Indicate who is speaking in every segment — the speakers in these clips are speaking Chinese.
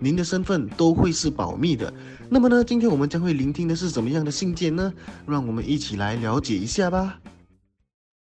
Speaker 1: 您的身份都会是保密的。那么呢，今天我们将会聆听的是怎么样的信件呢？让我们一起来了解一下吧。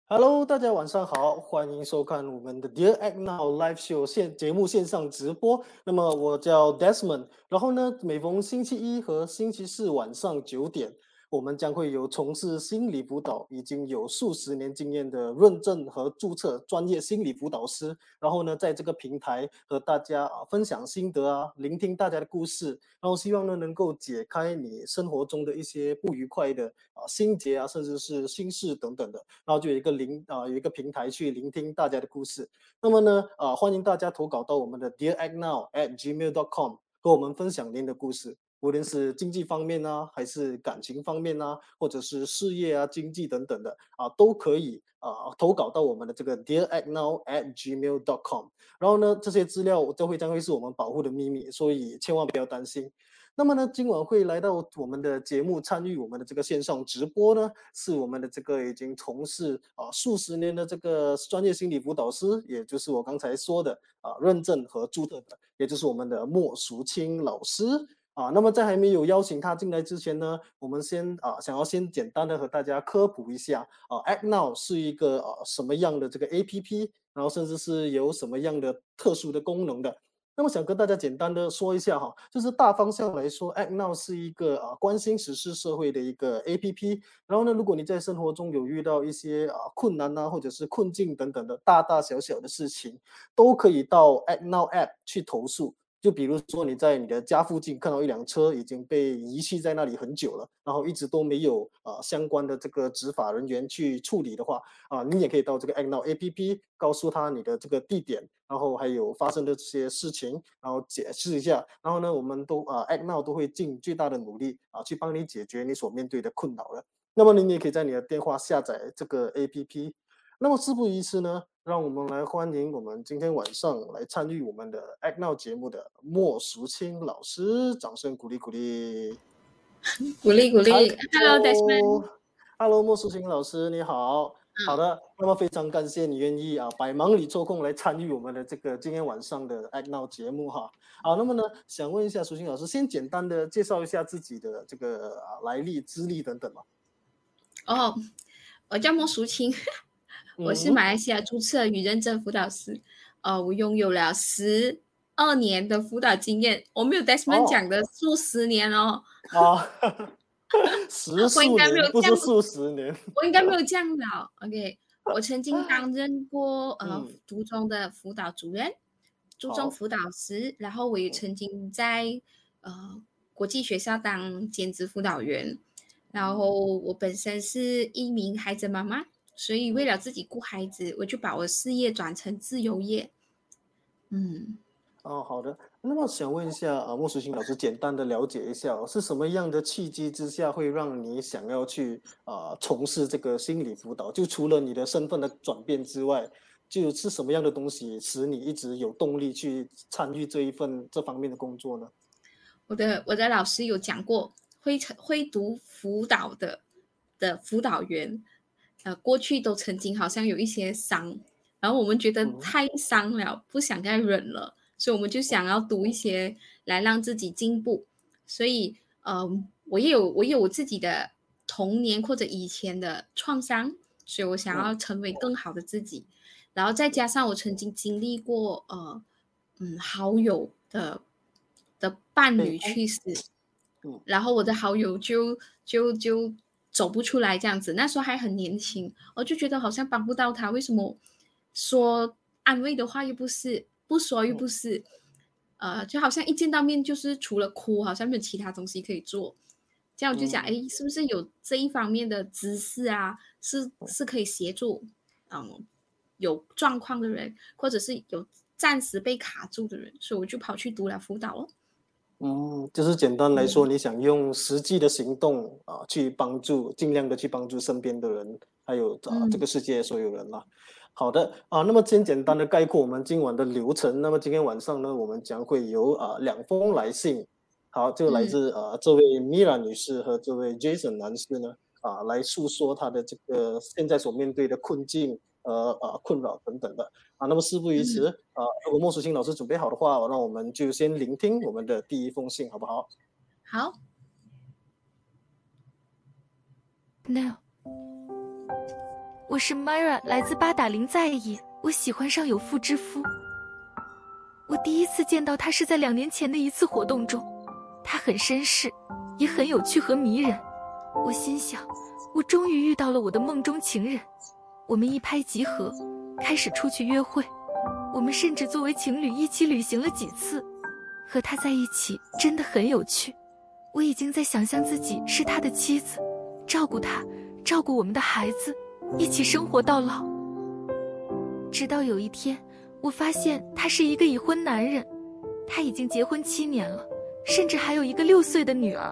Speaker 2: Hello，大家晚上好，欢迎收看我们的 Dear Act Now Live Show 线节目线上直播。那么我叫 Desmond，然后呢，每逢星期一和星期四晚上九点，我们将会有从事心理辅导已经有数十年经验的认证和注册专业心理辅导师，然后呢，在这个平台和大家啊分享心得啊，聆听大家的故事，然后希望呢能够解开你生活中的一些不愉快的啊心结啊，甚至是心事等等的，然后就有一个聆啊有一个平台去聆听大家的故事。那么呢啊欢迎大家投稿到我们的 Dear Act Now at gmail.com 和我们分享您的故事。无论是经济方面啊，还是感情方面啊，或者是事业啊、经济等等的啊，都可以啊投稿到我们的这个 Dear at Now at gmail dot com。然后呢，这些资料都会将会是我们保护的秘密，所以千万不要担心。那么呢，今晚会来到我们的节目参与我们的这个线上直播呢，是我们的这个已经从事啊数十年的这个专业心理辅导师，也就是我刚才说的啊认证和注册的，也就是我们的莫淑清老师。啊，那么在还没有邀请他进来之前呢，我们先啊，想要先简单的和大家科普一下啊，Act Now 是一个啊什么样的这个 APP，然后甚至是有什么样的特殊的功能的。那么想跟大家简单的说一下哈，就是大方向来说，Act Now 是一个啊关心时事社会的一个 APP。然后呢，如果你在生活中有遇到一些啊困难呐、或者是困境等等的大大小小的事情，都可以到 Act Now App 去投诉。就比如说你在你的家附近看到一辆车已经被遗弃在那里很久了，然后一直都没有啊、呃、相关的这个执法人员去处理的话啊、你也可以到这个 Act Now APP 告诉他你的这个地点，然后还有发生的这些事情，然后解释一下，然后呢，我们都啊、呃、Act Now 都会尽最大的努力啊去帮你解决你所面对的困扰的。那么你也可以在你的电话下载这个 APP。那么事不宜迟呢，让我们来欢迎我们今天晚上来参与我们的 Act Now 节目的莫淑清老师，掌声鼓励鼓励，
Speaker 3: 鼓励鼓励。Hello Desmond。
Speaker 2: Hello 莫淑清老师，你好。好的，那么非常感谢你愿意啊百忙里抽空来参与我们的这个今天晚上的 Act Now 节目哈。好，那么呢，想问一下淑清老师，先简单的介绍一下自己的这个啊来历、资历等等嘛。
Speaker 3: 哦，我叫莫淑清。我是马来西亚注册与认证辅导师，呃，我拥有了十二年的辅导经验，我没有 Desmond 讲的数十年哦。
Speaker 2: 哦，十数年不是数十年，
Speaker 3: 我应该没有这样老。OK，我曾经担 任过呃读中的辅导主任、初中辅导师，然后我也曾经在呃国际学校当兼职辅导员，然后我本身是一名孩子妈妈。所以，为了自己顾孩子，我就把我事业转成自由业。嗯，
Speaker 2: 哦，好的。那么想问一下啊，莫淑欣老师，简单的了解一下、哦，是什么样的契机之下会让你想要去啊从事这个心理辅导？就除了你的身份的转变之外，就是什么样的东西使你一直有动力去参与这一份这方面的工作呢？
Speaker 3: 我的我的老师有讲过，会会读辅导的的辅导员。呃，过去都曾经好像有一些伤，然后我们觉得太伤了，不想再忍了，所以我们就想要读一些来让自己进步。所以，呃，我也有我也有我自己的童年或者以前的创伤，所以我想要成为更好的自己。然后再加上我曾经经历过，呃，嗯，好友的的伴侣去世，然后我的好友就就就。走不出来这样子，那时候还很年轻，我就觉得好像帮不到他。为什么说安慰的话又不是，不说又不是，呃，就好像一见到面就是除了哭，好像没有其他东西可以做。这样我就想，哎，是不是有这一方面的知识啊？是是可以协助，嗯，有状况的人，或者是有暂时被卡住的人，所以我就跑去读了辅导哦。
Speaker 2: 嗯，就是简单来说，你想用实际的行动啊，去帮助，尽量的去帮助身边的人，还有啊这个世界所有人啦。好的啊，那么先简单的概括我们今晚的流程。那么今天晚上呢，我们将会有啊两封来信，好，就来自啊这位米拉女士和这位 Jason 男士呢啊来诉说他的这个现在所面对的困境。呃呃，困扰等等的啊，那么事不宜迟啊，如果莫淑清老师准备好的话，那我们就先聆听我们的第一封信，好不好？
Speaker 3: 好。
Speaker 4: No，我是 Myra，来自八打林在野。我喜欢上有妇之夫。我第一次见到他是在两年前的一次活动中，他很绅士，也很有趣和迷人。我心想，我终于遇到了我的梦中情人。我们一拍即合，开始出去约会。我们甚至作为情侣一起旅行了几次。和他在一起真的很有趣。我已经在想象自己是他的妻子，照顾他，照顾我们的孩子，一起生活到老。直到有一天，我发现他是一个已婚男人，他已经结婚七年了，甚至还有一个六岁的女儿。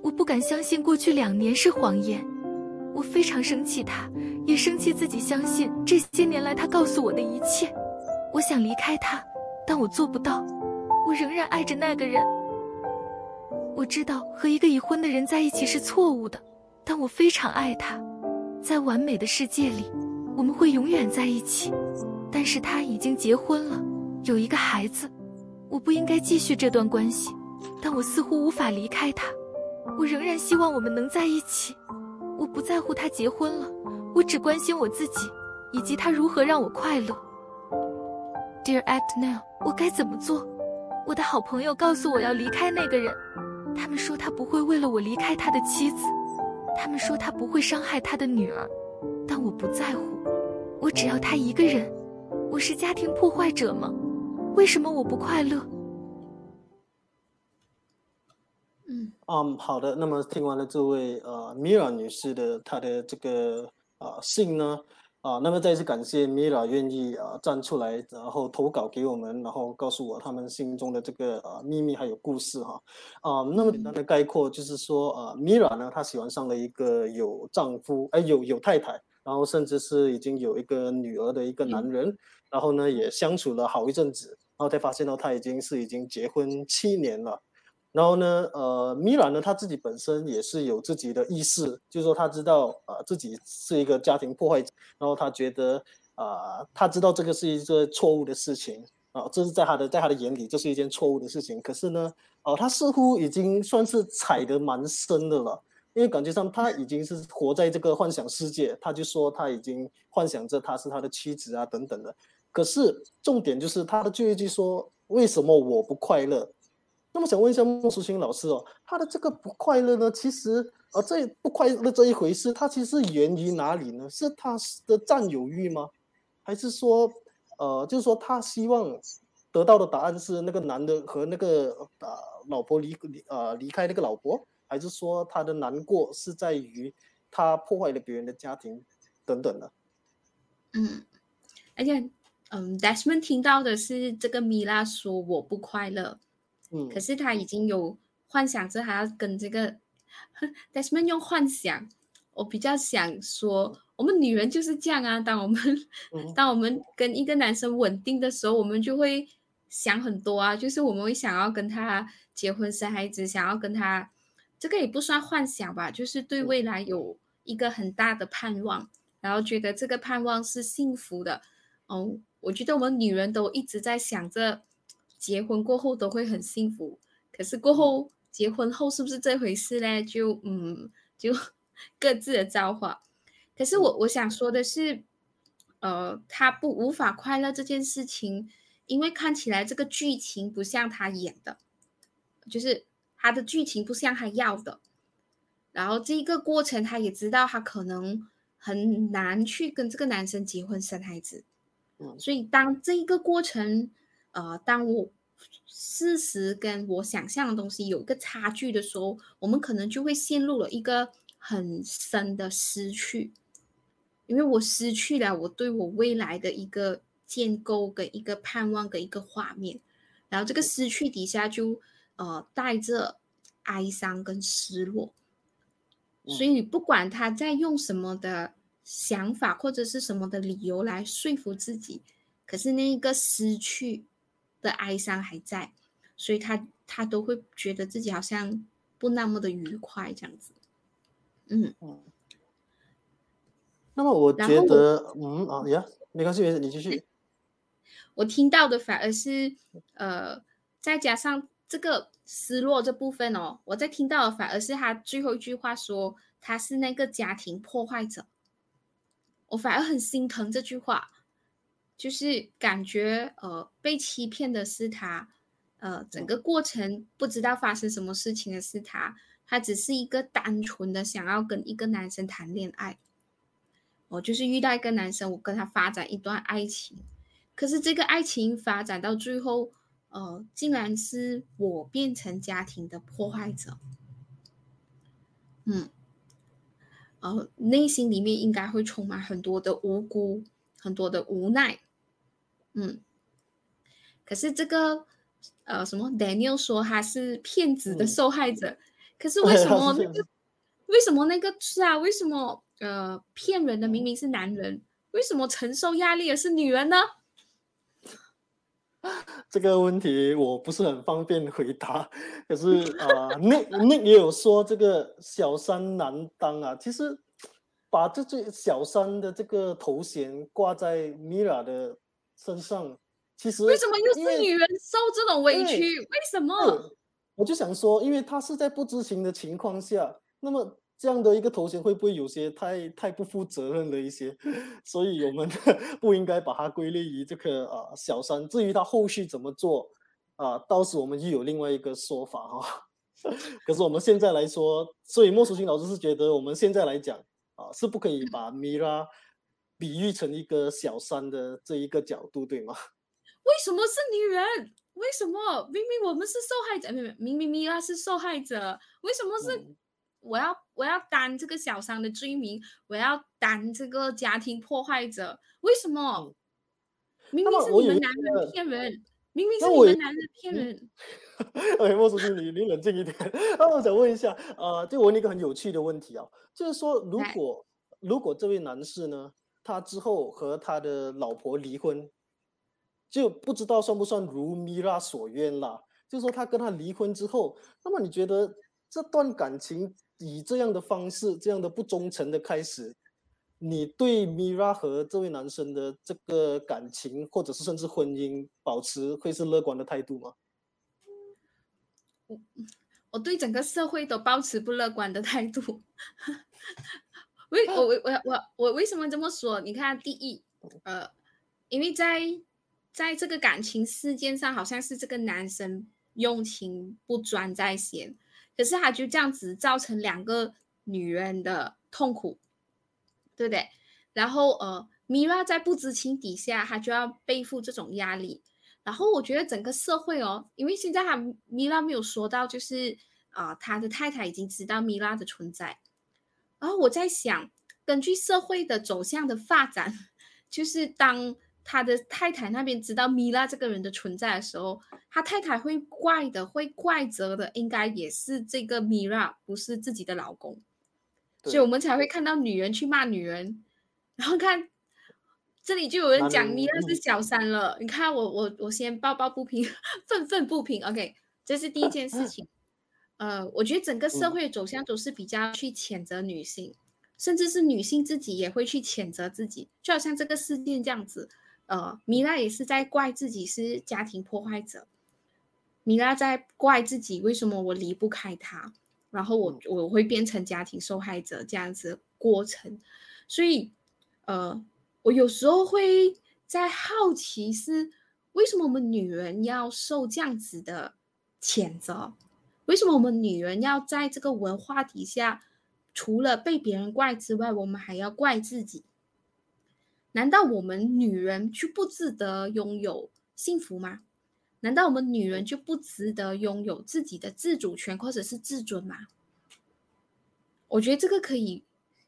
Speaker 4: 我不敢相信过去两年是谎言。我非常生气，他也生气自己相信这些年来他告诉我的一切。我想离开他，但我做不到。我仍然爱着那个人。我知道和一个已婚的人在一起是错误的，但我非常爱他。在完美的世界里，我们会永远在一起。但是他已经结婚了，有一个孩子。我不应该继续这段关系，但我似乎无法离开他。我仍然希望我们能在一起。我不在乎他结婚了，我只关心我自己，以及他如何让我快乐。Dear Act Now，我该怎么做？我的好朋友告诉我要离开那个人，他们说他不会为了我离开他的妻子，他们说他不会伤害他的女儿，但我不在乎，我只要他一个人。我是家庭破坏者吗？为什么我不快乐？
Speaker 2: 嗯，好的。那么听完了这位呃米尔女士的她的这个啊信呢，啊，那么再次感谢米拉愿意啊站出来，然后投稿给我们，然后告诉我他们心中的这个啊秘密还有故事哈。啊，那么简单的概括就是说啊，米拉呢她喜欢上了一个有丈夫哎有有太太，然后甚至是已经有一个女儿的一个男人，然后呢也相处了好一阵子，然后才发现到他已经是已经结婚七年了。然后呢，呃，米兰呢，他自己本身也是有自己的意识，就是说他知道啊自己是一个家庭破坏者，然后他觉得啊，他知道这个是一个错误的事情啊，这是在他的在他的眼里，这是一件错误的事情。可是呢，哦，他似乎已经算是踩得蛮深的了，因为感觉上他已经是活在这个幻想世界，他就说他已经幻想着他是他的妻子啊等等的。可是重点就是他的最后一句说：“为什么我不快乐？”那么想问一下莫淑清老师哦，他的这个不快乐呢，其实呃这不快乐这一回事，他其实源于哪里呢？是他的占有欲吗？还是说呃就是说他希望得到的答案是那个男的和那个呃老婆离离呃离开那个老婆，还是说他的难过是在于他破坏了别人的家庭等等的？
Speaker 3: 嗯，而且嗯，Desmond 听到的是这个米拉说我不快乐。
Speaker 2: 嗯，
Speaker 3: 可是他已经有幻想着还要跟这个 Desmond 用幻想，我比较想说，我们女人就是这样啊。当我们 当我们跟一个男生稳定的时候，我们就会想很多啊，就是我们会想要跟他结婚生孩子，想要跟他，这个也不算幻想吧，就是对未来有一个很大的盼望，然后觉得这个盼望是幸福的。哦，我觉得我们女人都一直在想着。结婚过后都会很幸福，可是过后结婚后是不是这回事呢？就嗯，就 各自的造化。可是我我想说的是，呃，他不无法快乐这件事情，因为看起来这个剧情不像他演的，就是他的剧情不像他要的。然后这一个过程，他也知道他可能很难去跟这个男生结婚生孩子。
Speaker 2: 嗯，
Speaker 3: 所以当这一个过程。呃，当我事实跟我想象的东西有一个差距的时候，我们可能就会陷入了一个很深的失去，因为我失去了我对我未来的一个建构跟一个盼望跟一个画面，然后这个失去底下就呃带着哀伤跟失落，
Speaker 2: 嗯。
Speaker 3: 所以不管他在用什么的想法或者是什么的理由来说服自己，可是那一个失去的哀伤还在，所以他他都会觉得自己好像不那么的愉快这样子。嗯，
Speaker 2: 那么我觉得，嗯啊呀，没关系，没事，你继续。
Speaker 3: 我听到的反而是，呃，再加上这个失落这部分哦，我在听到的反而是他最后一句话说他是那个家庭破坏者，我反而很心疼这句话，就是感觉呃被欺骗的是他，呃整个过程不知道发生什么事情的是他，他只是一个单纯的想要跟一个男生谈恋爱，我就是遇到一个男生，我跟他发展一段爱情。可是这个爱情发展到最后，呃，竟然是我变成家庭的破坏者。嗯，呃，内心里面应该会充满很多的无辜，很多的无奈。嗯，可是这个呃，什么 Daniel 说他是骗子的
Speaker 2: 嗯
Speaker 3: 受害者，可是为什么那个为什么那个是啊？为什么呃骗人的明明是男人，为什么承受压力的是女人呢？
Speaker 2: 这个问题我不是很方便回答，可是啊、呃、，Nick Nick 也有说这个小三难当啊。其实把这这小三的这个头衔挂在 Mira 的身上，其实
Speaker 3: 为什么又是女人受这种委屈？为什么？
Speaker 2: 我就想说，因为他是在不知情的情况下，那么这样的一个头衔会不会有些太太不负责任了一些？所以我们不应该把它归类于这个啊、小三。至于他后续怎么做啊、到时我们又有另外一个说法哈、可是我们现在来说，所以莫淑清老师是觉得我们现在来讲啊，是不可以把 Mira 比喻成一个小三的这一个角度，对吗？
Speaker 3: 为什么是女人？为什么明明我们是受害者，明明明明米拉是受害者，为什么是我要我要担这个小三的罪名，我要担这个家庭破坏者？为什么？明明是你们男人骗人，明明是你们男人骗人。
Speaker 2: 哎，莫书记，你你冷静一点。那我想问一下，呃，就问你一个很有趣的问题啊，就是说，如果如果这位男士呢，他之后和他的老婆离婚，就不知道算不算如米拉所愿啦？就是说，他跟他离婚之后，那么你觉得这段感情以这样的方式，这样的不忠诚的开始，你对米拉和这位男生的这个感情，或者是甚至婚姻，保持会是乐观的态度吗？
Speaker 3: 我对整个社会都保持不乐观的态度。为我我我我我为什么这么说？你看，第一，呃，因为在在这个感情事件上，好像是这个男生用情不专在先，可是他就这样子造成两个女人的痛苦，对不对？然后呃，米拉在不知情底下，她就要背负这种压力。然后我觉得整个社会哦，因为现在他米拉没有说到，就是啊、呃他的太太已经知道米拉的存在。然后我在想，根据社会的走向的发展，就是当他的太太那边知道米拉这个人的存在的时候，他太太会怪的，会怪责的，应该也是这个米拉，不是自己的老公。所以我们才会看到女人去骂女人，然后看这里就有人讲米拉是
Speaker 2: 嗯
Speaker 3: 小三了。你看我我我先抱抱不平，愤愤不平。OK，这是第一件事情。呃，我觉得整个社
Speaker 2: 嗯
Speaker 3: 会的走向都是比较去谴责女性，甚至是女性自己也会去谴责自己，就好像这个事件这样子。呃，米拉也是在怪自己是家庭破坏者，米拉在怪自己为什么我离不开他，然后我
Speaker 2: 嗯
Speaker 3: 我会变成家庭受害者这样子的过程，所以呃，我有时候会在好奇是为什么我们女人要受这样子的谴责？为什么我们女人要在这个文化底下，除了被别人怪之外，我们还要怪自己？难道我们女人就不值得拥有幸福吗？难道我们女人就不值得拥有自己的自主权或者是自尊吗？我觉得这个可以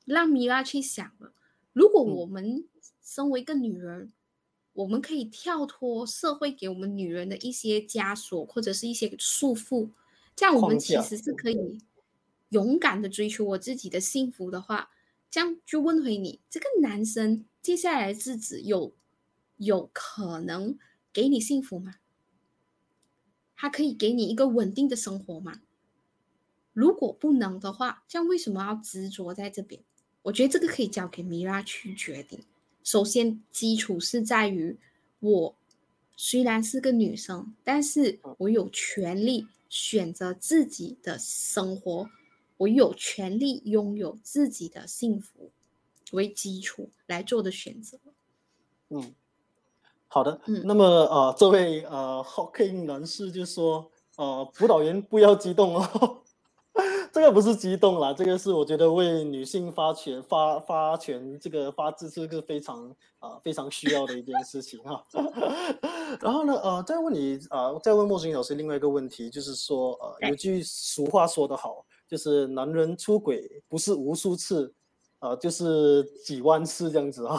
Speaker 3: 让米拉去想了。如果
Speaker 2: 嗯
Speaker 3: 我们身为一个女人，我们可以跳脱社会给我们女人的一些枷锁或者是一些束缚，这样我们其实是可以勇敢的追求我自己的幸福的话，这样就问回你，这个男生接下来的日子有有可能给你幸福吗？他可以给你一个稳定的生活吗？如果不能的话，这样为什么要执着在这边？我觉得这个可以交给米拉去决定。首先，基础是在于我虽然是个女生，但是我有权利选择自己的生活，我有权利拥有自己的幸福为基础来做的选择。
Speaker 2: 嗯，好的。
Speaker 3: 嗯
Speaker 2: 那么呃，这位呃 Hawking 男士就说，呃，辅导员不要激动哦。这个不是激动啦，这个是我觉得为女性发权、发发权、这个发自是个非常啊、非常需要的一件事情哈。然后呢，呃，再问你啊、再问莫欣老师另外一个问题，就是说，呃，有句俗话说得好，就是男人出轨不是无数次，呃，就是几万次这样子啊。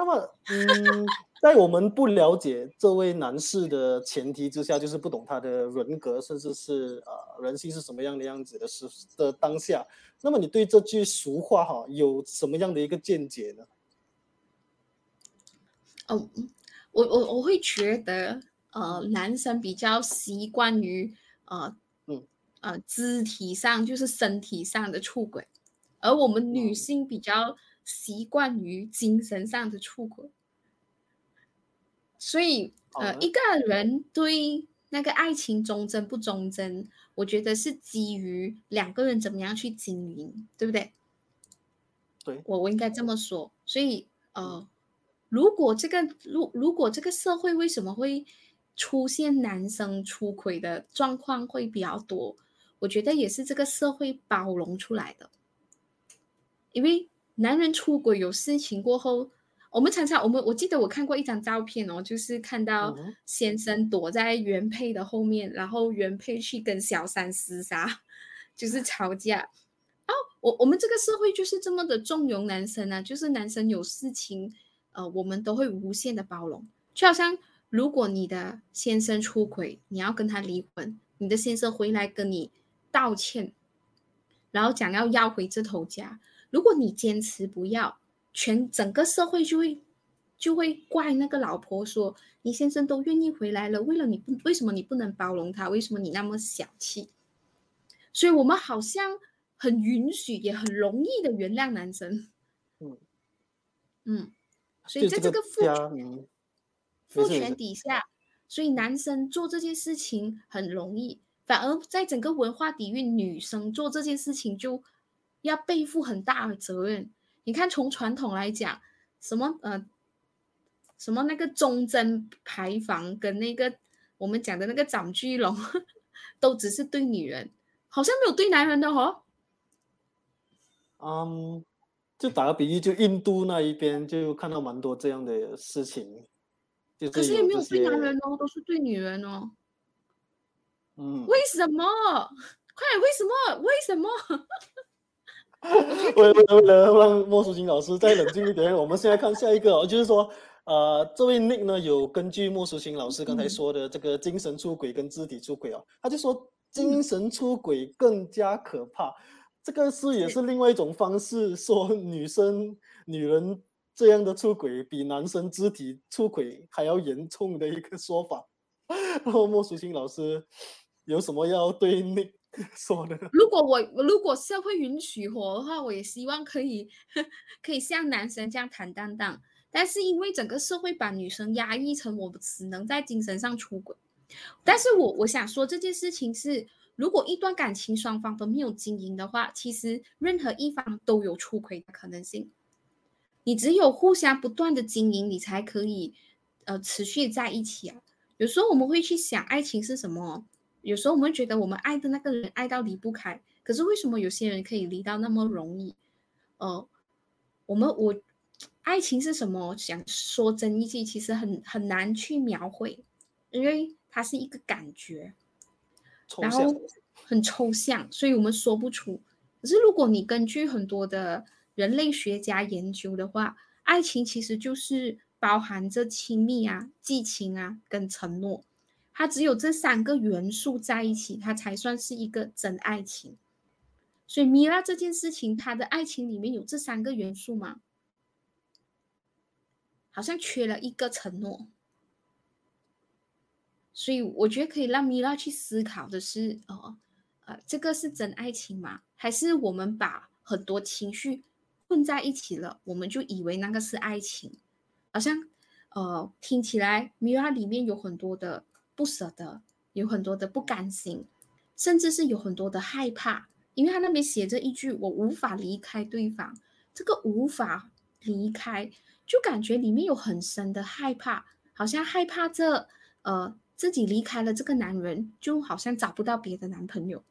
Speaker 2: 那么，嗯，在我们不了解这位男士的前提之下，就是不懂他的人格，甚至是呃人性是什么样的样子的时的当下，那么你对这句俗话哈有什么样的一个见解呢？
Speaker 3: 哦，我我我会觉得，呃，男生比较习惯于呃
Speaker 2: 嗯
Speaker 3: 呃肢体上，就是身体上的出轨，而我们女
Speaker 2: 嗯
Speaker 3: 性比较习惯于精神上的出轨。所以，呃，一个人对那个爱情忠贞不忠贞，我觉得是基于两个人怎么样去经营，对不对？
Speaker 2: 对，
Speaker 3: 我我应该这么说。所以，呃，如果这个如如果这个社会为什么会出现男生出轨的状况会比较多？我觉得也是这个社会包容出来的。因为男人出轨有事情过后，我们常常我们我记得我看过一张照片哦，就是看到先生躲在原配的后面，然后原配去跟小三厮杀，就是吵架。哦，我我们这个社会就是这么的纵容男生啊，就是男生有事情，呃，我们都会无限的包容。就好像如果你的先生出轨，你要跟他离婚，你的先生回来跟你道歉，然后讲要要回这头家，如果你坚持不要，全整个社会就会就会怪那个老婆说，你先生都愿意回来了，为了你不为什么你不能包容他？为什么你那么小气？所以我们好像很允许，也很容易的原谅男生。
Speaker 2: 嗯
Speaker 3: 嗯，所以在这个父，权
Speaker 2: 嗯，
Speaker 3: 父权底下，所以男生做这件事情很容易，反而在整个文化底蕴，女生做这件事情就要背负很大的责任。你看，从传统来讲，什么呃，什么那个忠贞牌坊跟那个我们讲的那个长居龙，都只是对女人，好像没有对男人的哦。
Speaker 2: 嗯，就打个比喻，就印度那一边就看到蛮多这样的事情，就
Speaker 3: 可是也没有对男人哦，都是对女人哦。
Speaker 2: 嗯，
Speaker 3: 为什么？快点，为什么？为什么？
Speaker 2: 为了为了让莫淑琴老师再冷静一点，我们现在看下一个、哦，就是说，呃，这位 Nick 呢有根据莫淑琴老师刚才
Speaker 3: 嗯
Speaker 2: 说的这个精神出轨跟肢体出轨哦，他就说精神出轨更加可怕，这个是也
Speaker 3: 是
Speaker 2: 是另外一种方式说女生女人这样的出轨比男生肢体出轨还要严重的一个说法。然后莫淑琴老师有什么要对 Nick 说的？
Speaker 3: 如果我如果社会允许我的话，我也希望可以 可以像男生这样坦荡荡。但是因为整个社会把女生压抑成我只能在精神上出轨，但是我我想说这件事情是，如果一段感情双方都没有经营的话，其实任何一方都有出轨的可能性。你只有互相不断的经营，你才可以呃持续在一起啊。有时候我们会去想爱情是什么，有时候我们觉得我们爱的那个人爱到离不开，可是为什么有些人可以离到那么容易？呃，我们我爱情是什么？想说真一句，其实很很难去描绘，因为它是一个感觉，然后很抽象，所以我们说不出。可是如果你根据很多的人类学家研究的话，爱情其实就是包含着亲密啊、激情啊跟承诺。它只有这三个元素在一起，它才算是一个真爱情。所以米拉这件事情，他的爱情里面有这三个元素吗？好像缺了一个承诺。所以我觉得可以让米拉去思考的是，哦，呃，这个是真爱情吗？还是我们把很多情绪混在一起了，我们就以为那个是爱情？好像，呃，听起来米拉里面有很多的不舍得，有很多的不甘心，甚至是有很多的害怕，因为他那边写着一句：“我无法离开对方。”这个无法离开，就感觉里面有很深的害怕，好像害怕这，呃。自己离开了这个男人，就好像找不到别的男朋友，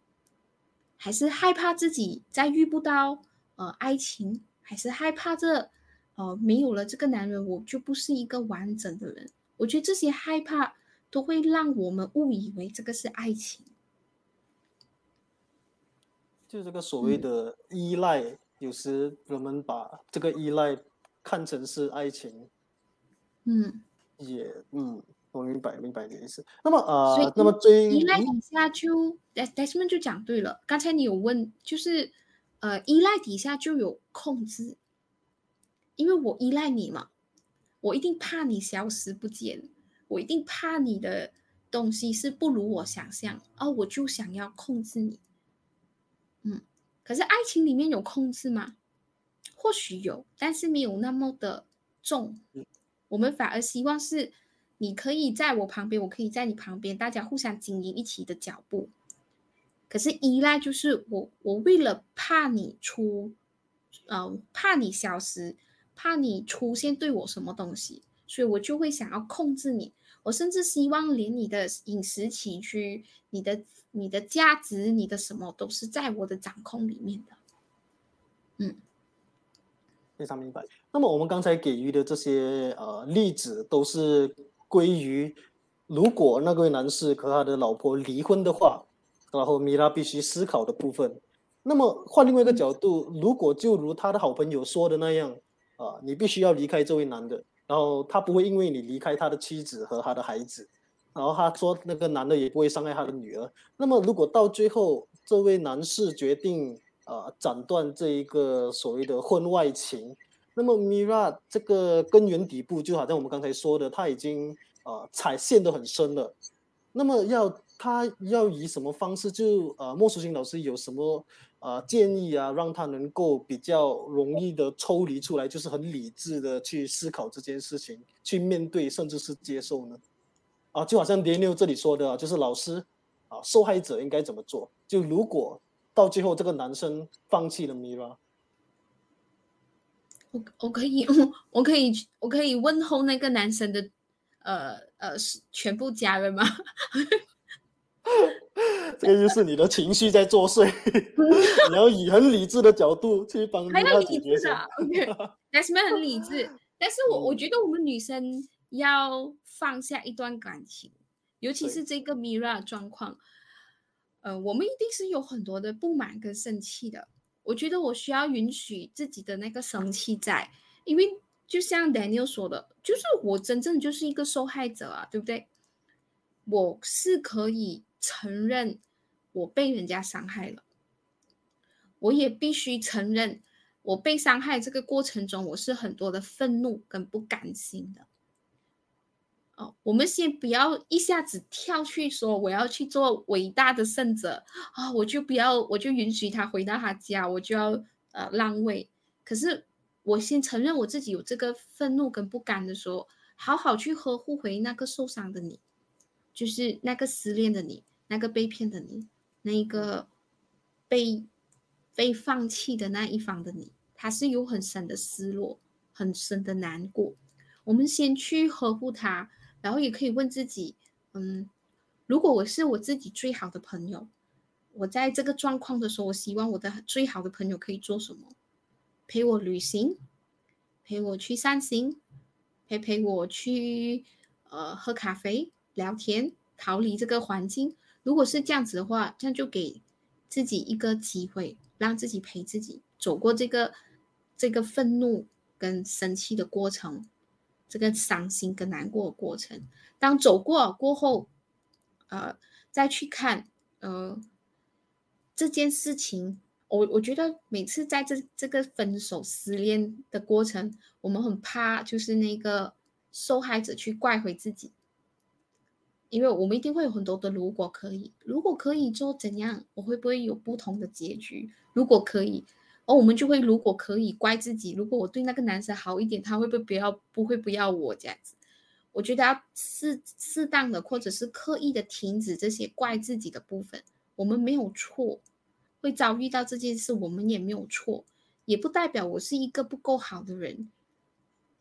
Speaker 3: 还是害怕自己再遇不到呃爱情，还是害怕这呃没有了这个男人，我就不是一个完整的人。我觉得这些害怕都会让我们误以为这个是爱情，
Speaker 2: 就这个所谓的依赖，有时人们把这个依赖看成是爱情，
Speaker 3: 嗯，
Speaker 2: 也嗯。我明白，明白你的意思。那么，呃，那么最
Speaker 3: 依赖底下就，Desmond 就讲对了。刚才你有问，就是，呃，依赖底下就有控制，因为我依赖你嘛，我一定怕你消失不见，我一定怕你的东西是不如我想象，哦，我就想要控制你。嗯，可是爱情里面有控制吗？或许有，但是没有那么的重。我们反而希望是。你可以在我旁边，我可以在你旁边，大家互相经营一起的脚步。可是依赖就是我，我为了怕你出，呃，怕你消失，怕你出现对我什么东西，所以我就会想要控制你。我甚至希望连你的饮食起居、你的、你的价值、你的什么都是在我的掌控里面的。嗯，
Speaker 2: 非常明白。那么我们刚才给予的这些呃例子都是。归于，如果那位男士和他的老婆离婚的话，然后米拉必须思考的部分。那么换另外一个角度，如果就如他的好朋友说的那样，啊，你必须要离开这位男的，然后他不会因为你离开他的妻子和他的孩子，然后他说那个男的也不会伤害他的女儿。那么如果到最后这位男士决定啊斩断这一个所谓的婚外情。那么，Mira 这个根源底部就好像我们刚才说的，他已经呃踩陷得很深了。那么要他要以什么方式？就呃莫淑清老师有什么呃建议啊，让他能够比较容易的抽离出来，就是很理智的去思考这件事情，去面对甚至是接受呢？啊，就好像 Danel 这里说的，就是老师啊，受害者应该怎么做？就如果到最后这个男生放弃了 Mira。
Speaker 3: 我我可以，我可以，我可以问候那个男生的，呃呃，全部家人吗？
Speaker 2: 这个就是你的情绪在作祟，你要以很理智的角度去帮他解决。
Speaker 3: 但是很理智，但是我我觉得我们女生要放下一段感情，尤其是这个 Mira 状况，呃，我们一定是有很多的不满跟生气的。我觉得我需要允许自己的那个生气在，因为就像 Daniel 说的，就是我真正就是一个受害者啊，对不对？我是可以承认我被人家伤害了，我也必须承认我被伤害这个过程中，我是很多的愤怒跟不甘心的。哦，我们先不要一下子跳去说我要去做伟大的圣者啊，我就不要，我就允许他回到他家，我就要呃让位。可是我先承认我自己有这个愤怒跟不甘的时候，好好去呵护回那个受伤的你，就是那个失恋的你，那个被骗的你，那一个被被放弃的那一方的你，他是有很深的失落，很深的难过。我们先去呵护他。然后也可以问自己，嗯，如果我是我自己最好的朋友，我在这个状况的时候，我希望我的最好的朋友可以做什么？陪我旅行，陪我去散心，陪陪我去呃喝咖啡、聊天，逃离这个环境。如果是这样子的话，这样就给自己一个机会，让自己陪自己走过这个这个愤怒跟生气的过程。这个伤心跟难过的过程，当走过过后，呃再去看呃这件事情，我我觉得每次在这这个分手失恋的过程，我们很怕就是那个受害者去怪回自己。因为我们一定会有很多的如果可以，如果可以做怎样，我会不会有不同的结局？如果可以，哦，我们就会如果可以怪自己，如果我对那个男生好一点，他会不会不要不会不要我这样子？我觉得要适适当的或者是刻意的停止这些怪自己的部分。我们没有错，会遭遇到这件事，我们也没有错，也不代表我是一个不够好的人。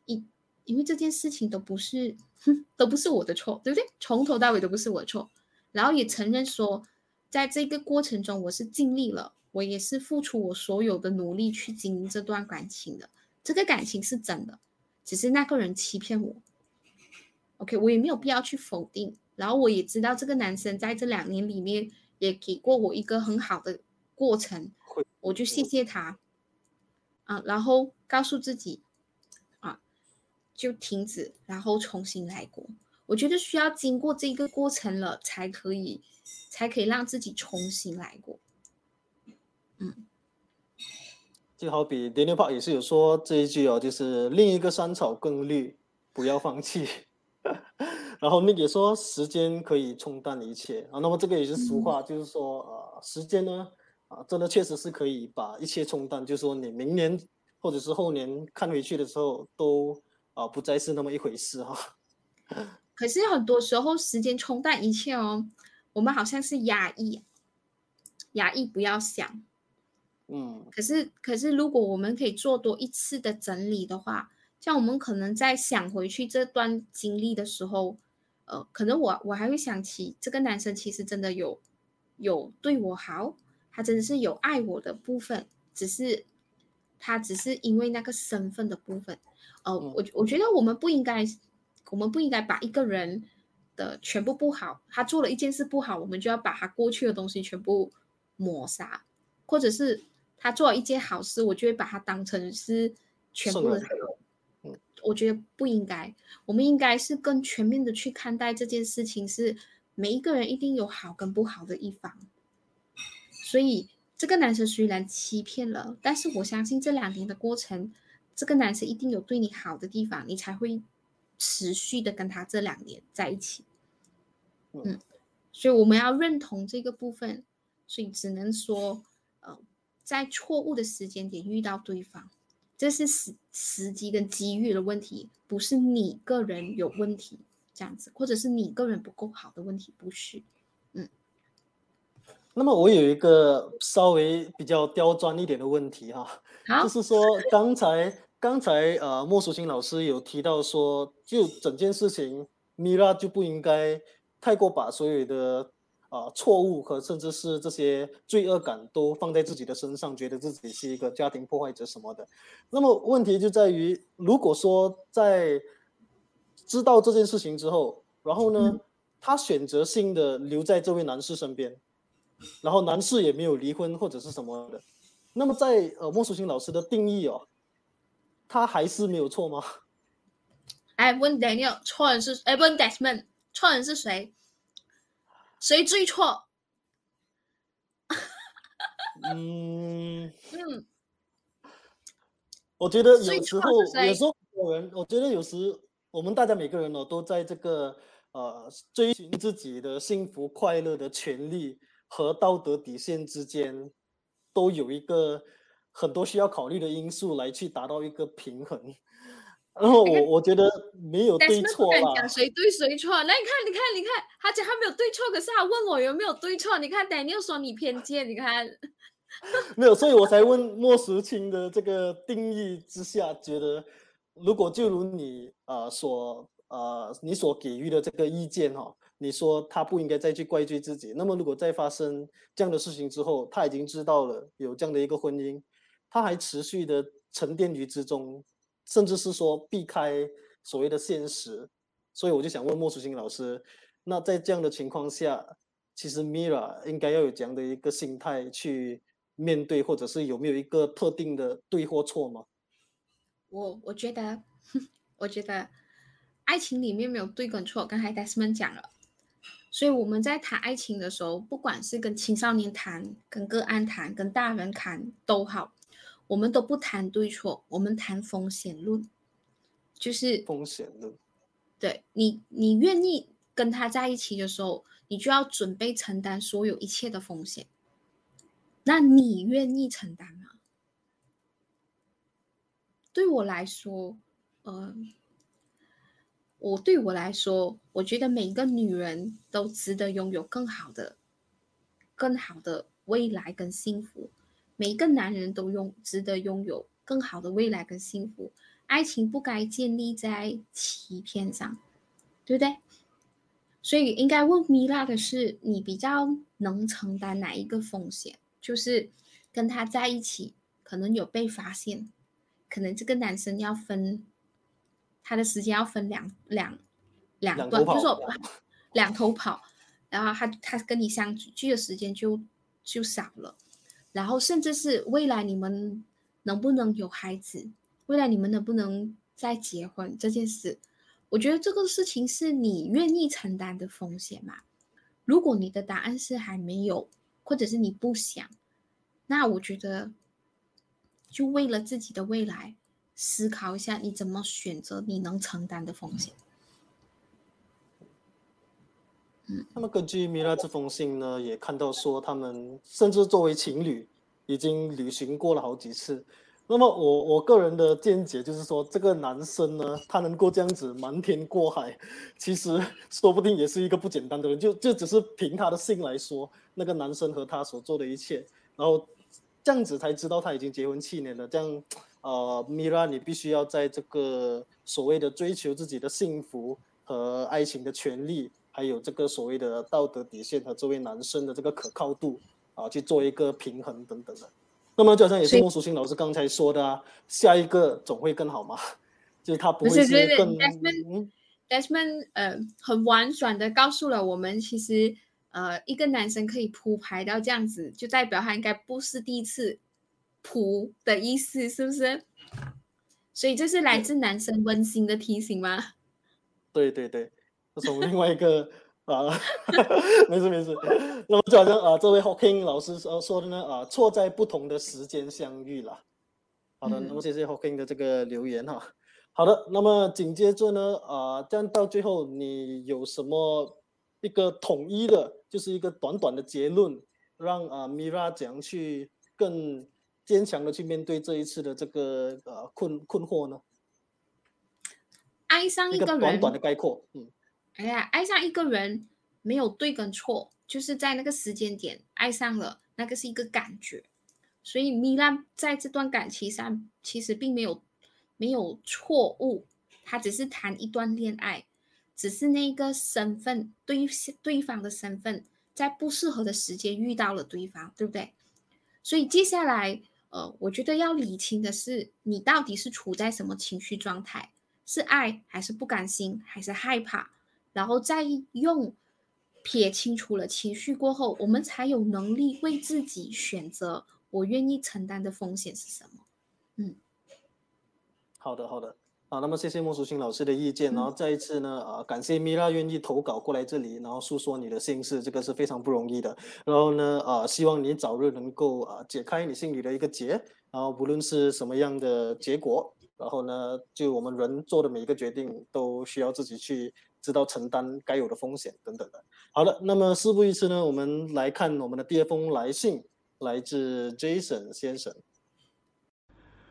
Speaker 3: 一因为这件事情都不是。哼，都不是我的错，对不对？从头到尾都不是我的错，然后也承认说，在这个过程中我是尽力了，我也是付出我所有的努力去经营这段感情的，这个感情是真的，只是那个人欺骗我。OK，我也没有必要去否定，然后我也知道这个男生在这两年里面也给过我一个很好的过程，我就谢谢他，啊，然后告诉自己。就停止，然后重新来过。我觉得需要经过这个过程了，才可以，才可以让自己重新来过。嗯，
Speaker 2: 就好比 Daniel Park 也是有说这一句哦，就是另一个山草更绿，不要放弃。然后那也说时间可以冲淡一切啊。那么这个也是俗话，就是说啊，时间呢啊，真的确实是可以把一切冲淡。就是说你明年或者是后年看回去的时候都。啊，不再是那么一回事哈。
Speaker 3: 可是很多时候，时间冲淡一切哦。我们好像是压抑，压抑不要想。
Speaker 2: 嗯。
Speaker 3: 可是，可是，如果我们可以做多一次的整理的话，像我们可能在想回去这段经历的时候，呃，可能我我还会想起这个男生其实真的有有对我好，他真的是有爱我的部分，只是他只是因为那个身份的部分。呃，我我觉得我们不应该，我们不应该把一个人的全部不好，他做了一件事不好，我们就要把他过去的东西全部抹杀，或者是他做了一件好事，我就会把他当成是全部的。嗯，我觉得不应该，我们应该是更全面的去看待这件事情，是每一个人一定有好跟不好的一方。所以这个男生虽然欺骗了，但是我相信这两年的过程。这个男生一定有对你好的地方，你才会持续的跟他这两年在一起。嗯，所以我们要认同这个部分，所以只能说，呃，在错误的时间点遇到对方，这是时时机跟机遇的问题，不是你个人有问题这样子，或者是你个人不够好的问题，不是。嗯。
Speaker 2: 那么我有一个稍微比较刁钻一点的问题哈，就是说刚才。刚才呃，莫淑清老师有提到说，就整件事情，米拉就不应该太过把所有的啊错误和甚至是这些罪恶感都放在自己的身上，觉得自己是一个家庭破坏者什么的。那么问题就在于，如果说在知道这件事情之后，然后呢，他选择性的留在这位男士身边，然后男士也没有离婚或者是什么的，那么在呃莫淑清老师的定义哦。他还是没有错吗？
Speaker 3: 哎，问 Daniel，错人是哎，问 Desmond，错人是谁？谁最错？
Speaker 2: 嗯嗯，我觉得有时候，有时候有人，我觉得有时我们大家每个人呢，都在这个呃追寻自己的幸福快乐的权利和道德底线之间，都有一个。很多需要考虑的因素来去达到一个平衡，然后我我觉得没有对错
Speaker 3: 啦。讲谁对谁错？那你看，你看，你看，他讲他没有对错，可是他问我有没有对错？你看，Daniel 说你偏见，你看，
Speaker 2: 没有，所以我才问莫淑清的这个定义之下，觉得如果就如你啊所呃你所给予的这个意见哈，你说他不应该再去怪罪自己，那么如果再发生这样的事情之后，他已经知道了有这样的一个婚姻。他还持续的沉淀于之中，甚至是说避开所谓的现实，所以我就想问莫淑清老师，那在这样的情况下，其实 Mira 应该要有这样的一个心态去面对，或者是有没有一个特定的对或错吗？
Speaker 3: 我我觉得，我觉得爱情里面没有对跟错，刚才 Desmond 讲了，所以我们在谈爱情的时候，不管是跟青少年谈、跟个案谈、跟大人谈都好，我们都不谈对错，我们谈风险论，就是
Speaker 2: 风险论。
Speaker 3: 对你，你愿意跟他在一起的时候，你就要准备承担所有一切的风险。那你愿意承担吗？对我来说，呃，我对我来说，我觉得每一个女人都值得拥有更好的、更好的未来跟幸福。每一个男人都拥值得拥有更好的未来跟幸福。爱情不该建立在欺骗上，对不对？所以应该问米拉的是，你比较能承担哪一个风险？就是跟他在一起，可能有被发现，可能这个男生要分他的时间要分两两两段，就说两头跑，然后他他跟你相聚的时间就就少了，然后甚至是未来你们能不能有孩子？未来你们能不能再结婚这件事，我觉得这个事情是你愿意承担的风险嘛？如果你的答案是还没有，或者是你不想，那我觉得就为了自己的未来思考一下，你怎么选择你能承担的风险。
Speaker 2: 那么根据米拉这封信呢，也看到说他们甚至作为情侣已经旅行过了好几次。那么我我个人的见解就是说，这个男生呢，他能够这样子瞒天过海，其实说不定也是一个不简单的人。就就只是凭他的信来说，那个男生和他所做的一切，然后这样子才知道他已经结婚七年了。这样，呃，米拉，你必须要在这个所谓的追求自己的幸福和爱情的权利，还有这个所谓的道德底线和作为男生的这个可靠度啊，去做一个平衡等等的。那么，就好像也是莫淑欣老师刚才说的啊，下一个总会更好嘛，就是他不会是更。
Speaker 3: Desmond，呃，很婉转的告诉了我们，其实呃，一个男生可以铺排到这样子，就代表他应该不是第一次铺的意思，是不是？所以这是来自男生温馨的提醒吗？
Speaker 2: 对对对，从另外一个。啊，没事没事。那么就好像啊，这位 Hawking 老师说说的呢，啊，错在不同的时间相遇了。好的，那么谢谢 Hawking 的这个留言哈。好的，那么紧接着呢，啊，这样到最后你有什么一个统一的，就是一个短短的结论，让啊 Mira 怎样去更坚强的去面对这一次的这个呃困困惑呢？
Speaker 3: 爱上
Speaker 2: 一
Speaker 3: 个人，
Speaker 2: 短短的概括，嗯。
Speaker 3: 哎呀，爱上一个人没有对跟错，就是在那个时间点爱上了，那个是一个感觉。所以米兰在这段感情上其实并没有没有错误，他只是谈一段恋爱，只是那个身份对对方的身份在不适合的时间遇到了对方，对不对？所以接下来，呃，我觉得要理清的是，你到底是处在什么情绪状态？是爱还是不甘心，还是害怕？然后再用撇清楚了情绪过后，我们才有能力为自己选择我愿意承担的风险是什么。嗯，
Speaker 2: 好的，好的，啊，那么谢谢莫淑清老师的意见，然后再一次呢，啊，感谢米拉愿意投稿过来这里，然后诉说你的心事，这个是非常不容易的。然后呢，啊，希望你早日能够啊解开你心里的一个结，然后不论是什么样的结果，然后呢，就我们人做的每一个决定都需要自己去。知道承担该有的风险等等的。好的，那么事不宜迟呢，我们来看我们的第二封来信，来自 Jason 先生。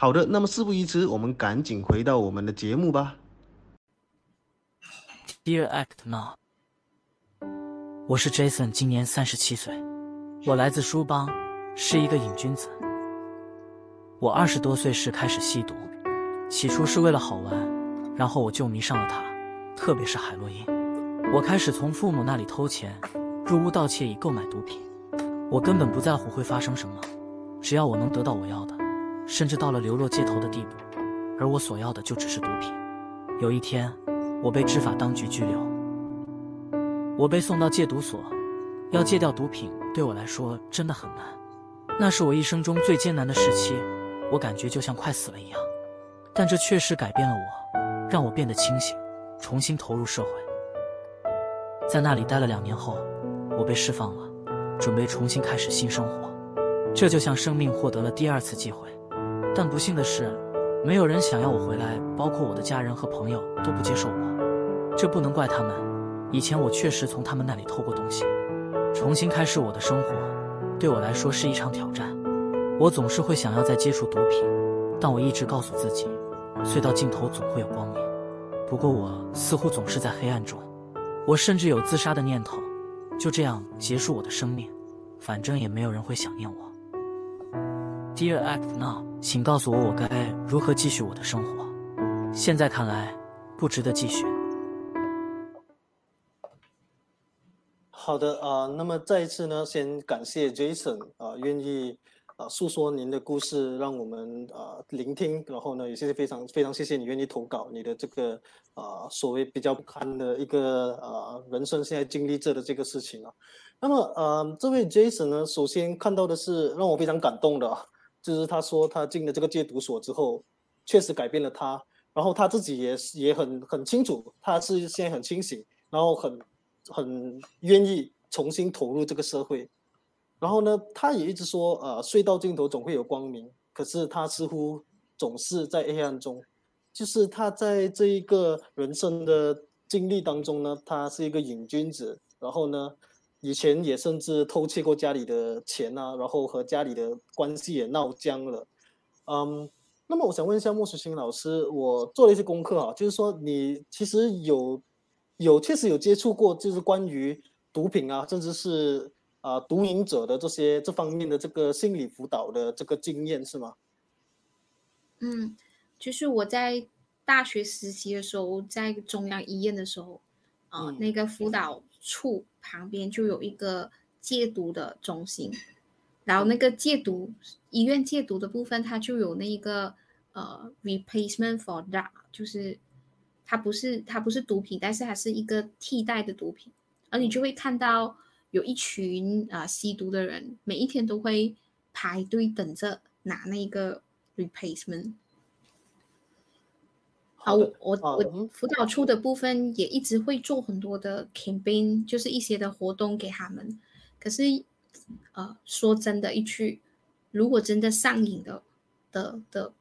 Speaker 1: 好的，那么事不宜迟，我们赶紧回到我们的节目吧。
Speaker 5: Dear Act Now，我是 Jason，今年三十七岁，我来自书邦，是一个瘾君子。我二十多岁时开始吸毒，起初是为了好玩。然后我就迷上了它，特别是海洛因。我开始从父母那里偷钱，入屋盗窃以购买毒品。我根本不在乎会发生什么，只要我能得到我要的，甚至到了流落街头的地步。而我所要的就只是毒品。有一天，我被执法当局拘留，我被送到戒毒所。要戒掉毒品对我来说真的很难，那是我一生中最艰难的时期，我感觉就像快死了一样。但这确实改变了我，让我变得清醒，重新投入社会。在那里待了两年后，我被释放了，准备重新开始新生活。这就像生命获得了第二次机会，但不幸的是，没有人想要我回来，包括我的家人和朋友都不接受我。这不能怪他们，以前我确实从他们那里偷过东西。重新开始我的生活，对我来说是一场挑战。我总是会想要再接触毒品，但我一直告诉自己，隧道尽头总会有光明。不过我似乎总是在黑暗中。我甚至有自杀的念头，就这样结束我的生命。反正也没有人会想念我。Dear Act Now，请告诉我我该如何继续我的生活。现在看来，不值得继续。
Speaker 2: 好的啊，那么再一次呢，先感谢 Jason 啊，愿意啊诉说您的故事，让我们啊聆听。然后呢，也是非常非常谢谢你愿意投稿你的这个啊所谓比较不堪的一个啊人生现在经历着的这个事情啊。那么呃，这位 Jason 呢，首先看到的是让我非常感动的，就是他说他进了这个戒毒所之后，确实改变了他。然后他自己也也很很清楚，他是现在很清醒，然后很。很愿意重新投入这个社会，然后呢，他也一直说，呃，隧道尽头总会有光明。可是他似乎总是在黑暗中，就是他在这一个人生的经历当中呢，他是一个瘾君子。然后呢，以前也甚至偷窃过家里的钱啊，然后和家里的关系也闹僵了。嗯，那么我想问一下莫世清老师，我做了一些功课啊，就是说你其实有。有确实有接触过，就是关于毒品啊，甚至是啊毒瘾者的这些这方面的这个心理辅导的这个经验是吗？
Speaker 3: 嗯，就是我在大学实习的时候，在中央医院的时候，啊，那个辅导处旁边就有一个戒毒的中心，然后那个戒毒医院戒毒的部分，它就有那一个呃 replacement for drug，就是。它不是它不是毒品，但是它是一个替代的毒品，而你就会看到有一群啊吸毒的人，每一天都会排队等着拿那个 replacement。
Speaker 2: 好，
Speaker 3: 我我我辅导处的部分也一直会做很多的 campaign，就是一些的活动给他们。可是，呃，说真的一句，如果真的上瘾的的的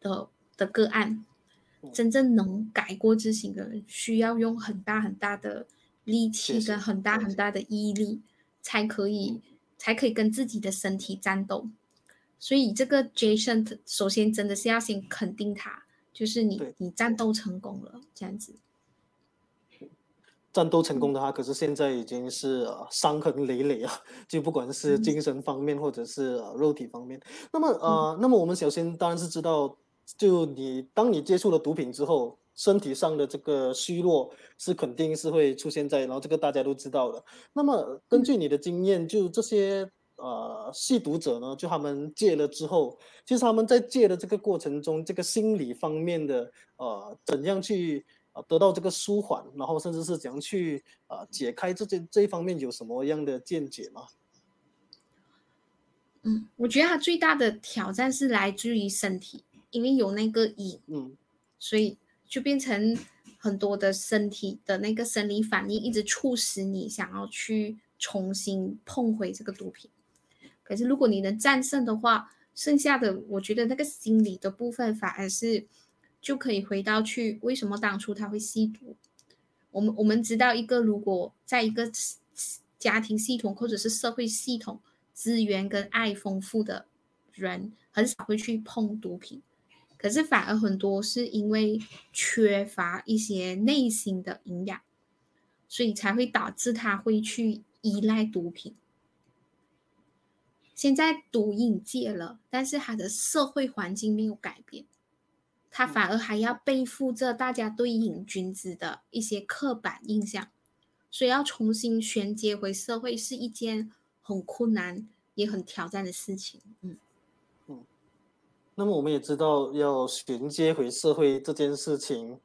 Speaker 3: 的的个案。真正能改过自新的人，需要用很大很大的力气跟很大很大的毅力，才可以才可以跟自己的身体战斗。所以这个 Jason 首先真的是要先肯定他，就是你你战斗成功了这样子。
Speaker 2: 战斗成功的话，可是现在已经是伤痕累累啊，就不管是精神方面或者是肉体方面。那么呃，那么我们首先当然是知道。就你，当你接触了毒品之后，身体上的这个虚弱是肯定是会出现在，然后这个大家都知道的。那么根据你的经验，就这些呃吸毒者呢，就他们戒了之后，其实他们在戒的这个过程中，这个心理方面的呃怎样去呃得到这个舒缓，然后甚至是怎样去呃解开这件这一方面有什么样的见解吗？
Speaker 3: 嗯，我觉得他最大的挑战是来自于身体。因为有那个瘾，嗯，所以就变成很多的身体的那个生理反应，一直促使你想要去重新碰回这个毒品。可是如果你能战胜的话，剩下的我觉得那个心理的部分反而是就可以回到去为什么当初他会吸毒。我们我们知道一个如果在一个家庭系统或者是社会系统资源跟爱丰富的人，很少会去碰毒品。可是反而很多是因为缺乏一些内心的营养，所以才会导致他会去依赖毒品。现在毒瘾戒了，但是他的社会环境没有改变，他反而还要背负着大家对瘾君子的一些刻板印象，所以要重新衔接回社会是一件很困难也很挑战的事情。嗯
Speaker 2: 嗯，那么我们也知道，要衔接回社会这件事情，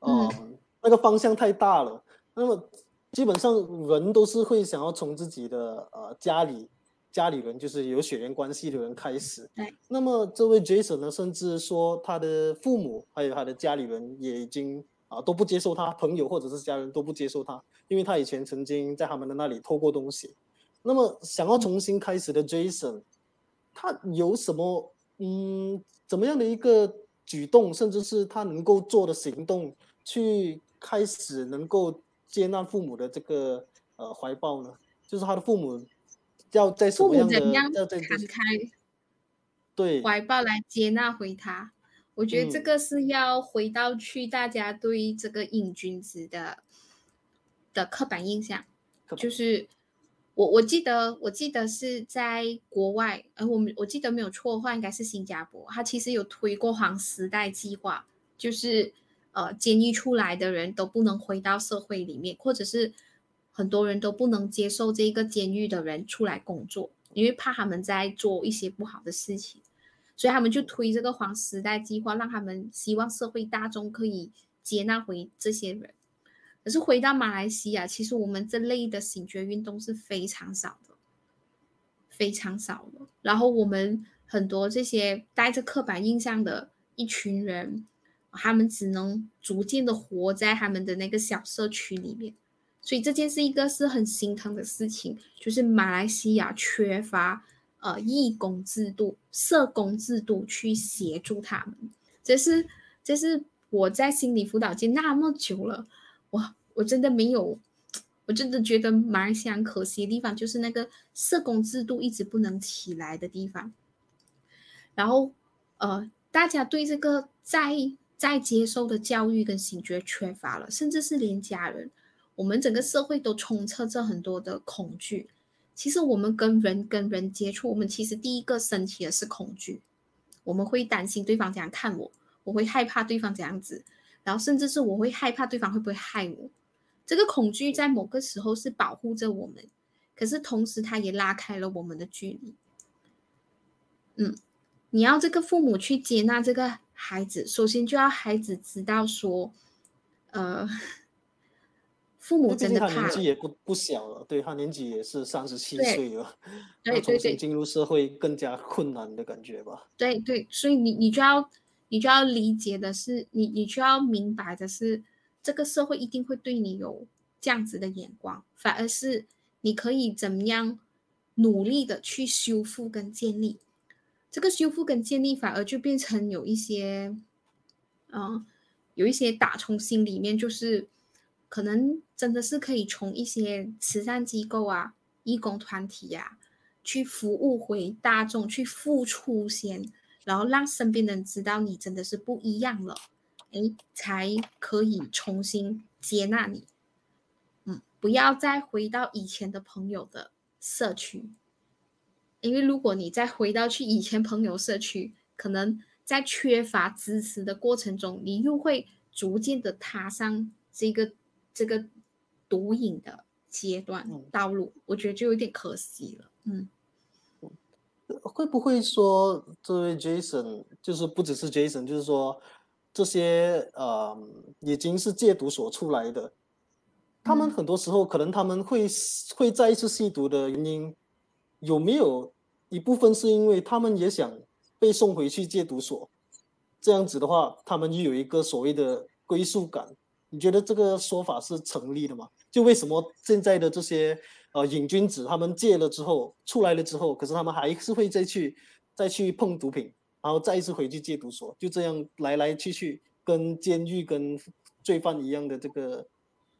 Speaker 2: 嗯，那个方向太大了。那么基本上人都是会想要从自己的呃家里。家里人就是有血缘关系的人开始。那么这位 Jason 呢，甚至说他的父母还有他的家里人也已经啊都不接受他，朋友或者是家人都不接受他，因为他以前曾经在他们的那里偷过东西。那么想要重新开始的 Jason，他有什么嗯怎么样的一个举动，甚至是他能够做的行动，去开始能够接纳父母的这个呃怀抱呢？就是他的父母。要在什么样的
Speaker 3: 要在敞开
Speaker 2: 对
Speaker 3: 怀抱来接纳回他？我觉得这个是要回到去大家对这个瘾君子的的刻板印象，就是我我记得我记得是在国外，呃，我们我记得没有错的话，应该是新加坡，他其实有推过黄时代计划，就是呃，监狱出来的人都不能回到社会里面，或者是。很多人都不能接受这个监狱的人出来工作，因为怕他们在做一些不好的事情，所以他们就推这个黄时代计划，让他们希望社会大众可以接纳回这些人。可是回到马来西亚，其实我们这类的醒觉运动是非常少的，非常少的。然后我们很多这些带着刻板印象的一群人，他们只能逐渐的活在他们的那个小社区里面。所以这件是一个是很心疼的事情，就是马来西亚缺乏呃义工制度、社工制度去协助他们。这是这是我在心理辅导界那么久了，我我真的没有，我真的觉得马来西亚可惜的地方就是那个社工制度一直不能起来的地方。然后呃，大家对这个在在接受的教育跟醒觉缺乏了，甚至是连家人。我们整个社会都充斥着很多的恐惧。其实我们跟人跟人接触，我们其实第一个升起的是恐惧。我们会担心对方怎样看我，我会害怕对方怎样子，然后甚至是我会害怕对方会不会害我。这个恐惧在某个时候是保护着我们，可是同时它也拉开了我们的距离。嗯，你要这个父母去接纳这个孩子，首先就要孩子知道说，呃。父母真的
Speaker 2: 他年纪也不不小了，对他年纪也是三十七岁了，要重新进入社会更加困难的感觉吧？
Speaker 3: 对对，所以你你就要你就要理解的是，你你就要明白的是，这个社会一定会对你有这样子的眼光，反而是你可以怎么样努力的去修复跟建立，这个修复跟建立反而就变成有一些，嗯，有一些打从心里面就是。可能真的是可以从一些慈善机构啊、义工团体呀，去服务回大众，去付出先，然后让身边的人知道你真的是不一样了，哎，才可以重新接纳你。嗯，不要再回到以前的朋友的社区，因为如果你再回到去以前朋友社区，可能在缺乏支持的过程中，你又会逐渐的踏上这个。这个毒瘾的阶段道路，我觉得就有点可惜了。嗯，
Speaker 2: 会不会说这位 Jason 就是不只是 Jason，就是说这些呃已经是戒毒所出来的，他们很多时候可能他们会会再一次吸毒的原因，有没有一部分是因为他们也想被送回去戒毒所？这样子的话，他们就有一个所谓的归属感。你觉得这个说法是成立的吗？就为什么现在的这些呃瘾君子，他们戒了之后出来了之后，可是他们还是会再去再去碰毒品，然后再一次回去戒毒所，就这样来来去去，跟监狱跟罪犯一样的这个。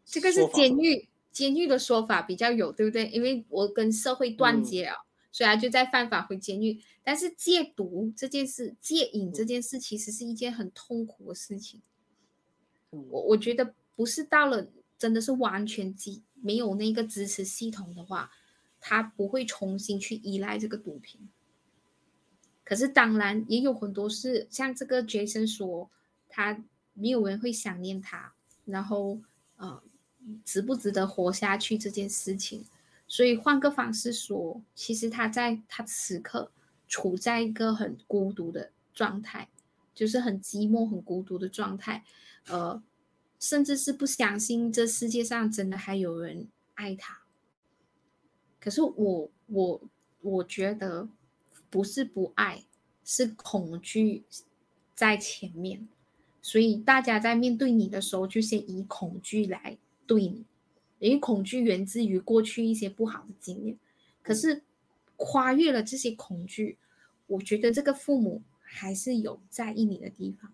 Speaker 3: 这个是监狱监狱的说法比较有，对不对？因为我跟社会断绝了，所以他就在犯法回监狱。但是戒毒这件事，戒瘾这件事，其实是一件很痛苦的事情。我我觉得不是到了真的是完全机没有那个支持系统的话，他不会重新去依赖这个毒品。可是当然也有很多是像这个 Jason 说，他没有人会想念他，然后呃值不值得活下去这件事情。所以换个方式说，其实他在他此刻处在一个很孤独的状态，就是很寂寞、很孤独的状态，呃，甚至是不相信这世界上真的还有人爱他。可是我我我觉得不是不爱，是恐惧在前面。所以大家在面对你的时候，就先以恐惧来对你，因为恐惧源自于过去一些不好的经验。可是跨越了这些恐惧，我觉得这个父母还是有在意你的地方。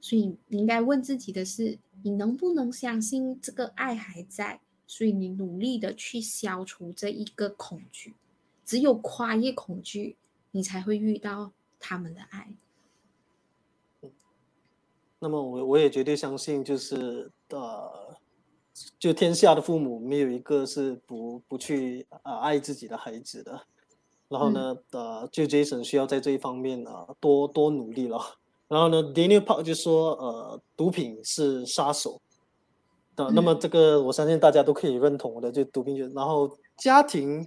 Speaker 3: 所以你应该问自己的是：你能不能相信这个爱还在？所以你努力的去消除这一个恐惧，只有跨越恐惧，你才会遇到他们的爱。
Speaker 2: 那么我我也绝对相信，就是呃，就天下的父母没有一个是不不去啊爱自己的孩子的。然后呢，呃，就 Jason 需要在这一方面啊多多努力了。然后呢，Daniel Park 就说，呃，毒品是杀手。的，那么这个我相信大家都可以认同的，就毒品就然后家庭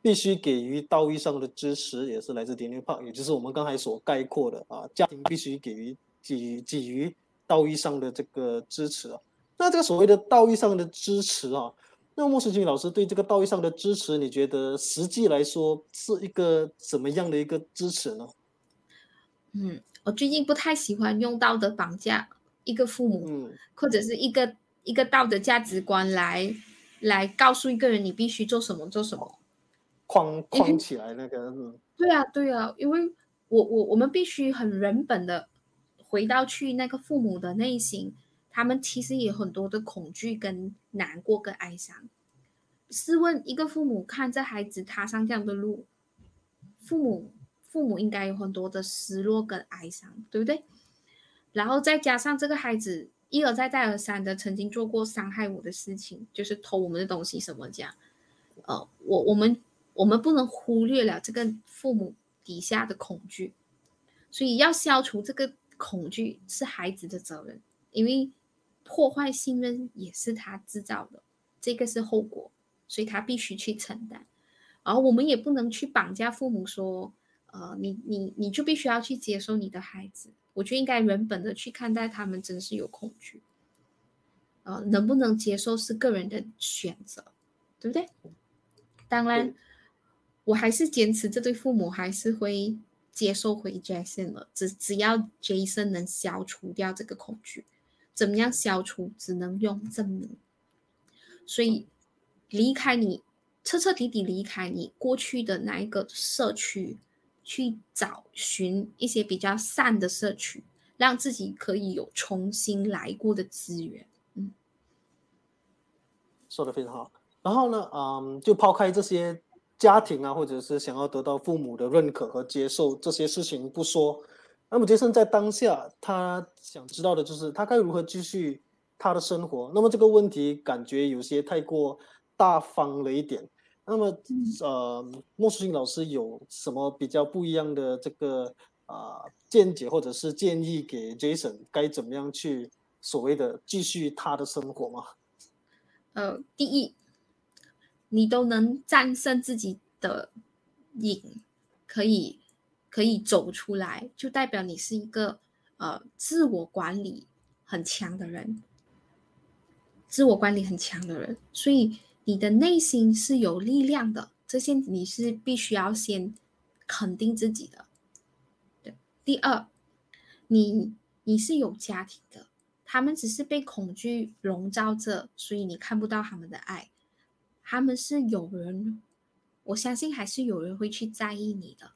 Speaker 2: 必须给予道义上的支持，也是来自 Daniel Park，也就是我们刚才所概括的啊，家庭必须给予。给予给予道义上的这个支持啊，那这个所谓的道义上的支持啊，那莫世军老师对这个道义上的支持，你觉得实际来说是一个怎么样的一个支持呢？
Speaker 3: 嗯，我最近不太喜欢用道德绑架一个父母，嗯，或者是一个一个道德价值观来来告诉一个人你必须做什么做什么，
Speaker 2: 框框起来那个，嗯，
Speaker 3: 对啊对啊，因为我我我们必须很人本的。回到去那个父母的内心，他们其实也很多的恐惧、跟难过、跟哀伤。试问一个父母看着孩子踏上这样的路，父母父母应该有很多的失落跟哀伤，对不对？然后再加上这个孩子一而再、再而三的曾经做过伤害我的事情，就是偷我们的东西什么这样。呃，我我们我们不能忽略了这个父母底下的恐惧，所以要消除这个。恐惧是孩子的责任，因为破坏信任也是他制造的，这个是后果，所以他必须去承担。而我们也不能去绑架父母，说，呃，你你你就必须要去接受你的孩子。我就应该原本的去看待他们，真是有恐惧。呃，能不能接受是个人的选择，对不对？当然，我还是坚持这对父母还是会。接受回 Jason 了，只只要 Jason 能消除掉这个恐惧，怎么样消除？只能用证明。所以离开你，彻彻底底离开你过去的那一个社区，去找寻一些比较善的社区，让自己可以有重新来过的资源。嗯，
Speaker 2: 说的非常好。然后呢，嗯，就抛开这些。家庭啊，或者是想要得到父母的认可和接受这些事情不说，那么杰森在当下他想知道的就是他该如何继续他的生活。那么这个问题感觉有些太过大方了一点。那么呃，莫世新老师有什么比较不一样的这个啊见解或者是建议给 Jason 该怎么样去所谓的继续他的生活吗？
Speaker 3: 呃，第一。你都能战胜自己的瘾，可以可以走出来，就代表你是一个呃自我管理很强的人，自我管理很强的人，所以你的内心是有力量的。这些你是必须要先肯定自己的。对，第二，你你是有家庭的，他们只是被恐惧笼罩着，所以你看不到他们的爱。他们是有人，我相信还是有人会去在意你的，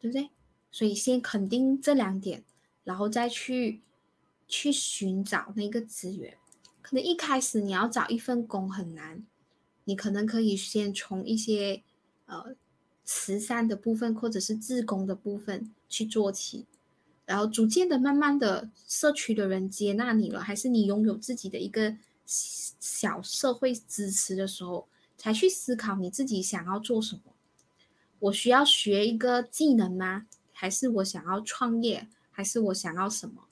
Speaker 3: 对不对？所以先肯定这两点，然后再去去寻找那个资源。可能一开始你要找一份工很难，你可能可以先从一些呃慈善的部分或者是自工的部分去做起，然后逐渐的、慢慢的，社区的人接纳你了，还是你拥有自己的一个。小社会支持的时候，才去思考你自己想要做什么。我需要学一个技能吗？还是我想要创业？还是我想要什么？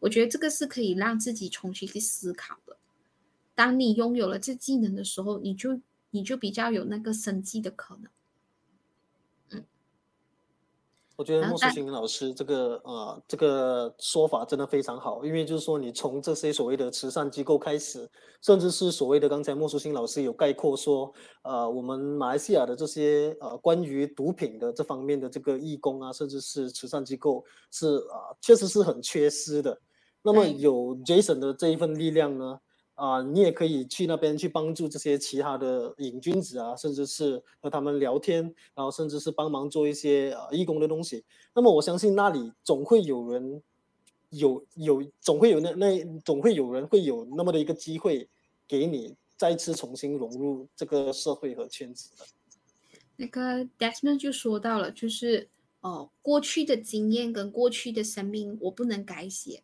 Speaker 3: 我觉得这个是可以让自己重新去思考的。当你拥有了这技能的时候，你就你就比较有那个生计的可能。
Speaker 2: 我觉得莫淑琴老师这个呃这个说法真的非常好，因为就是说你从这些所谓的慈善机构开始，甚至是所谓的刚才莫淑琴老师有概括说，呃，我们马来西亚的这些呃关于毒品的这方面的这个义工啊，甚至是慈善机构是啊，确实是很缺失的。那么有 Jason 的这一份力量呢？啊，你也可以去那边去帮助这些其他的瘾君子啊，甚至是和他们聊天，然后甚至是帮忙做一些呃义工的东西。那么我相信那里总会有人有有总会有那那总会有人会有那么的一个机会给你再次重新融入这个社会和圈子的。
Speaker 3: 那个 Desmond 就说到了，就是哦，过去的经验跟过去的生命我不能改写，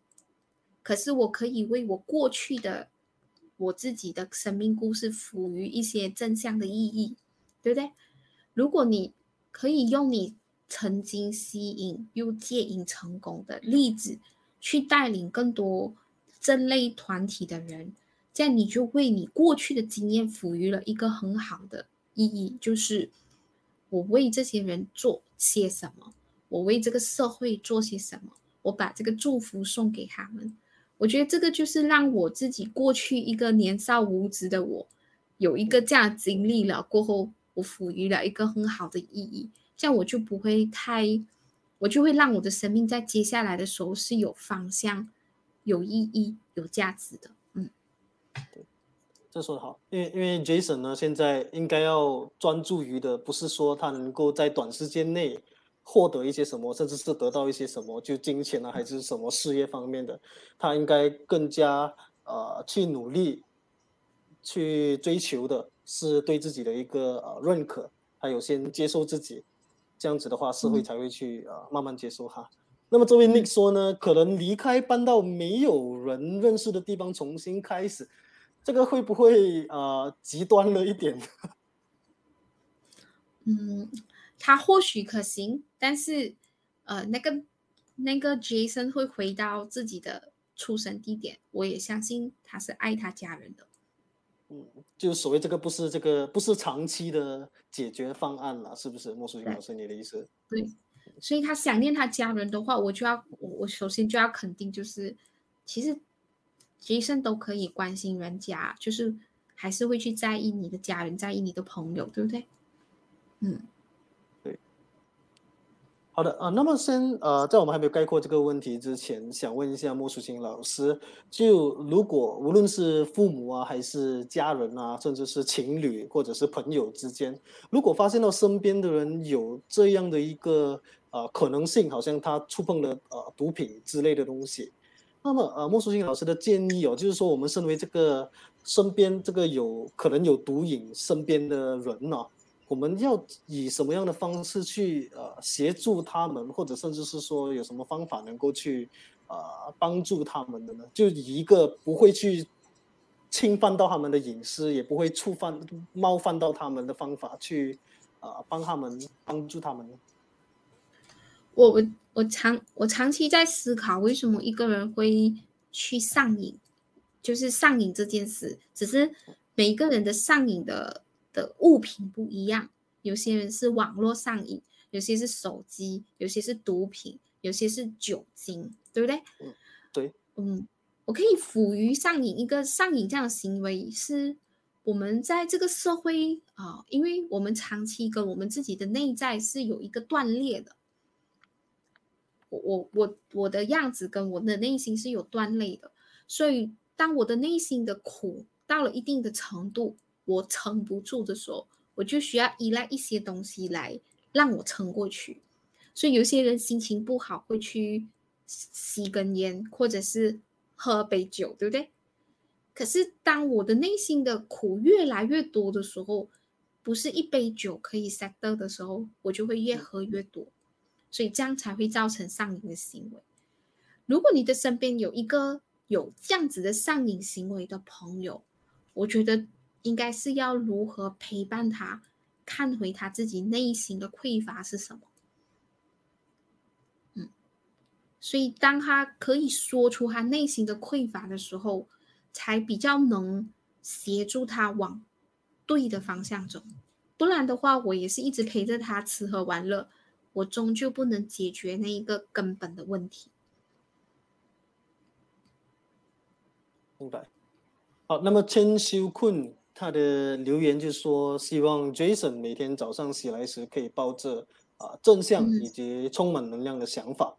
Speaker 3: 可是我可以为我过去的。我自己的生命故事赋予一些正向的意义，对不对？如果你可以用你曾经吸引又戒瘾成功的例子，去带领更多这类团体的人，这样你就为你过去的经验赋予了一个很好的意义，就是我为这些人做些什么，我为这个社会做些什么，我把这个祝福送给他们。我觉得这个就是让我自己过去一个年少无知的我，有一个这样经历了过后，我赋予了一个很好的意义，这样我就不会太，我就会让我的生命在接下来的时候是有方向、有意义、有价值的。嗯，
Speaker 2: 对，这说的好，因为因为 Jason 呢，现在应该要专注于的不是说他能够在短时间内。获得一些什么，甚至是得到一些什么，就金钱啊，还是什么事业方面的，他应该更加呃去努力，去追求的是对自己的一个呃认可，还有先接受自己，这样子的话，社会才会去呃慢慢接受哈。那么这位 Nick 说呢，可能离开搬到没有人认识的地方重新开始，这个会不会呃极端了一点？
Speaker 3: 嗯。他或许可行，但是，呃，那个那个 Jason 会回到自己的出生地点，我也相信他是爱他家人的。
Speaker 2: 嗯，就所谓这个不是这个不是长期的解决方案了，是不是？莫淑君老师，你的意思？
Speaker 3: 对，所以他想念他家人的话，我就要我我首先就要肯定，就是其实 Jason 都可以关心人家，就是还是会去在意你的家人，在意你的朋友，对不对？嗯。
Speaker 2: 好的啊，那么先呃，在我们还没有概括这个问题之前，想问一下莫淑清老师，就如果无论是父母啊，还是家人啊，甚至是情侣或者是朋友之间，如果发现到身边的人有这样的一个呃可能性，好像他触碰了呃毒品之类的东西，那么呃莫淑清老师的建议哦，就是说我们身为这个身边这个有可能有毒瘾身边的人呢。我们要以什么样的方式去呃协助他们，或者甚至是说有什么方法能够去呃帮助他们的呢？就以一个不会去侵犯到他们的隐私，也不会触犯冒犯到他们的方法去呃帮他们帮助他们。
Speaker 3: 我我我长我长期在思考，为什么一个人会去上瘾，就是上瘾这件事，只是每一个人的上瘾的。的物品不一样，有些人是网络上瘾，有些是手机，有些是毒品，有些是酒精，对不对？
Speaker 2: 嗯，对，
Speaker 3: 嗯，我可以赋予上瘾一个上瘾这样的行为，是我们在这个社会啊，因为我们长期跟我们自己的内在是有一个断裂的，我我我我的样子跟我的内心是有断裂的，所以当我的内心的苦到了一定的程度。我撑不住的时候，我就需要依赖一些东西来让我撑过去。所以有些人心情不好会去吸根烟，或者是喝杯酒，对不对？可是当我的内心的苦越来越多的时候，不是一杯酒可以 settle 的时候，我就会越喝越多。所以这样才会造成上瘾的行为。如果你的身边有一个有这样子的上瘾行为的朋友，我觉得。应该是要如何陪伴他，看回他自己内心的匮乏是什么？嗯，所以当他可以说出他内心的匮乏的时候，才比较能协助他往对的方向走。不然的话，我也是一直陪着他吃喝玩乐，我终究不能解决那一个根本的问题。
Speaker 2: 明白。好，那么千修困他的留言就说，希望 Jason 每天早上起来时可以抱着啊正向以及充满能量的想法。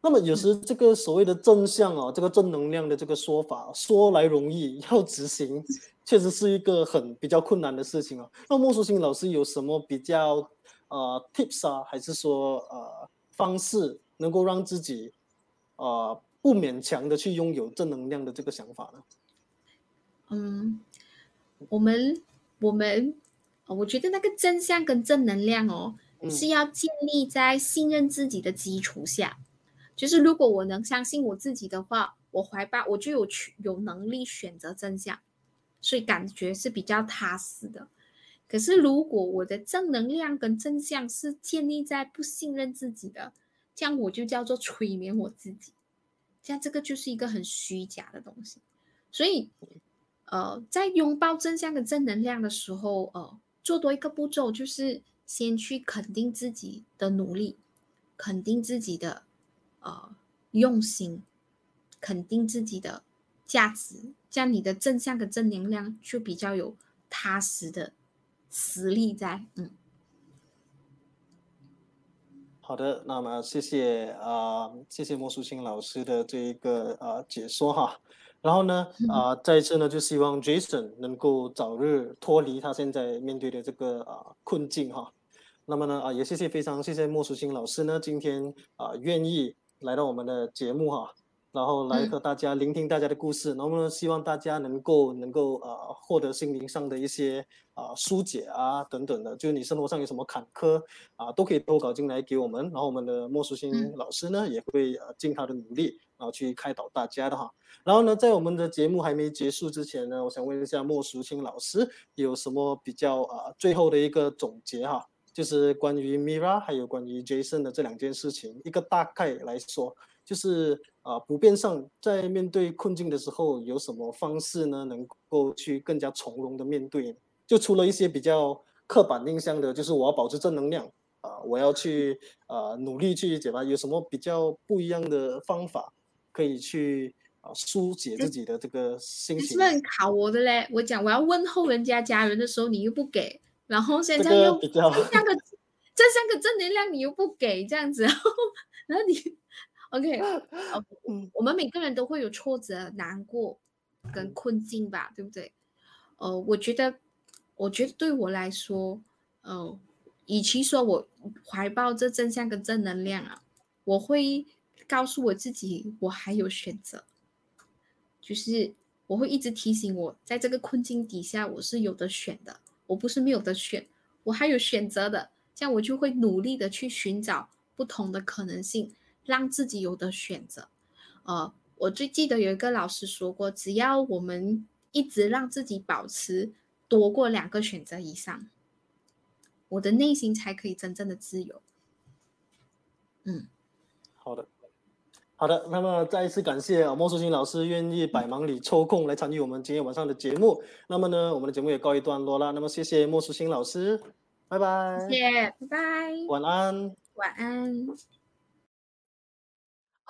Speaker 2: 那么有时这个所谓的正向啊，这个正能量的这个说法说来容易，要执行 确实是一个很比较困难的事情啊。那莫淑欣老师有什么比较呃 tips 啊，还是说呃方式能够让自己啊不勉强的去拥有正能量的这个想法呢？
Speaker 3: 嗯，我们我们我觉得那个真相跟正能量哦，是要建立在信任自己的基础下。就是如果我能相信我自己的话，我怀抱我就有去有能力选择真相，所以感觉是比较踏实的。可是如果我的正能量跟真相是建立在不信任自己的，这样我就叫做催眠我自己，这样这个就是一个很虚假的东西。所以，呃，在拥抱正向跟正能量的时候，呃，做多一个步骤就是先去肯定自己的努力，肯定自己的。呃，用心肯定自己的价值，这样你的正向的正能量就比较有踏实的实力在。嗯，
Speaker 2: 好的，那么谢谢啊，谢谢莫淑清老师的这一个呃解说哈。然后呢，啊，再一次呢，就希望 Jason 能够早日脱离他现在面对的这个啊困境哈。那么呢，啊，也谢谢非常谢谢莫淑清老师呢，今天啊愿意。来到我们的节目哈，然后来和大家聆听大家的故事，能不能希望大家能够能够呃获得心灵上的一些啊疏解啊等等的，就是你生活上有什么坎坷啊，都可以投稿进来给我们，然后我们的莫淑欣老师呢也会呃尽他的努力，然后去开导大家的哈。然后呢，在我们的节目还没结束之前呢，我想问一下莫淑清老师有什么比较啊最后的一个总结哈？就是关于 Mira 还有关于 Jason 的这两件事情，一个大概来说，就是啊，普遍上在面对困境的时候，有什么方式呢，能够去更加从容的面对？就除了一些比较刻板印象的，就是我要保持正能量啊，我要去啊努力去解答，有什么比较不一样的方法可以去啊疏解自己的这个心情？
Speaker 3: 是很考我的嘞，我讲我要问候人家家人的时候，你又不给。然后现在又这三个这三个正能量，你又不给这样子，然后然后你 OK，我们每个人都会有挫折、难过跟困境吧，对不对？呃，我觉得，我觉得对我来说，呃，与其说我怀抱着正向跟正能量啊，我会告诉我自己，我还有选择，就是我会一直提醒我，在这个困境底下，我是有的选的。我不是没有的选，我还有选择的，这样我就会努力的去寻找不同的可能性，让自己有的选择。呃，我最记得有一个老师说过，只要我们一直让自己保持多过两个选择以上，我的内心才可以真正的自由。嗯，
Speaker 2: 好的。好的，那么再一次感谢啊莫淑欣老师愿意百忙里抽空来参与我们今天晚上的节目。那么呢，我们的节目也告一段落了。那么谢谢莫淑欣老师，拜拜。
Speaker 3: 谢谢，拜拜。
Speaker 2: 晚安。
Speaker 3: 晚安。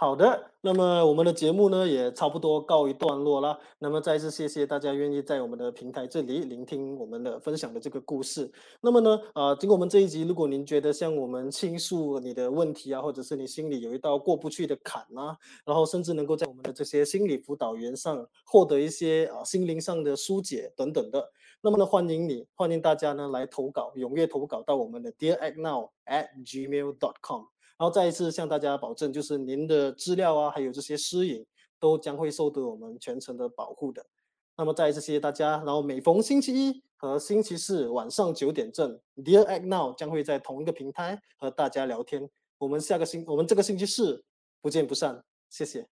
Speaker 2: 好的，那么我们的节目呢也差不多告一段落了。那么再次谢谢大家愿意在我们的平台这里聆听我们的分享的这个故事。那么呢，呃，经过我们这一集，如果您觉得像我们倾诉你的问题啊，或者是你心里有一道过不去的坎啊，然后甚至能够在我们的这些心理辅导员上获得一些啊心灵上的疏解等等的，那么呢，欢迎你，欢迎大家呢来投稿，踊跃投稿到我们的 Dear Act Now at Gmail dot com。然后再一次向大家保证，就是您的资料啊，还有这些私隐，都将会受到我们全程的保护的。那么再一次谢谢大家。然后每逢星期一和星期四晚上九点正，Dear Act Now 将会在同一个平台和大家聊天。我们下个星，我们这个星期四不见不散。谢谢。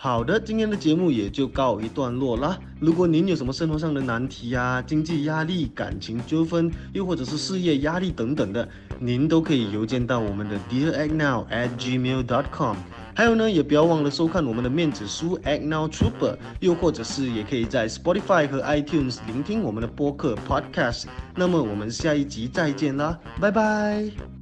Speaker 1: 好的，今天的节目也就告一段落啦。如果您有什么生活上的难题呀、经济压力、感情纠纷，又或者是事业压力等等的，您都可以邮件到我们的 dear act now at gmail dot com。还有呢，也不要忘了收看我们的面子书 Act Now Trooper，又或者是也可以在 Spotify 和 iTunes 聆听我们的播客 Podcast。那么我们下一集再见啦，拜拜。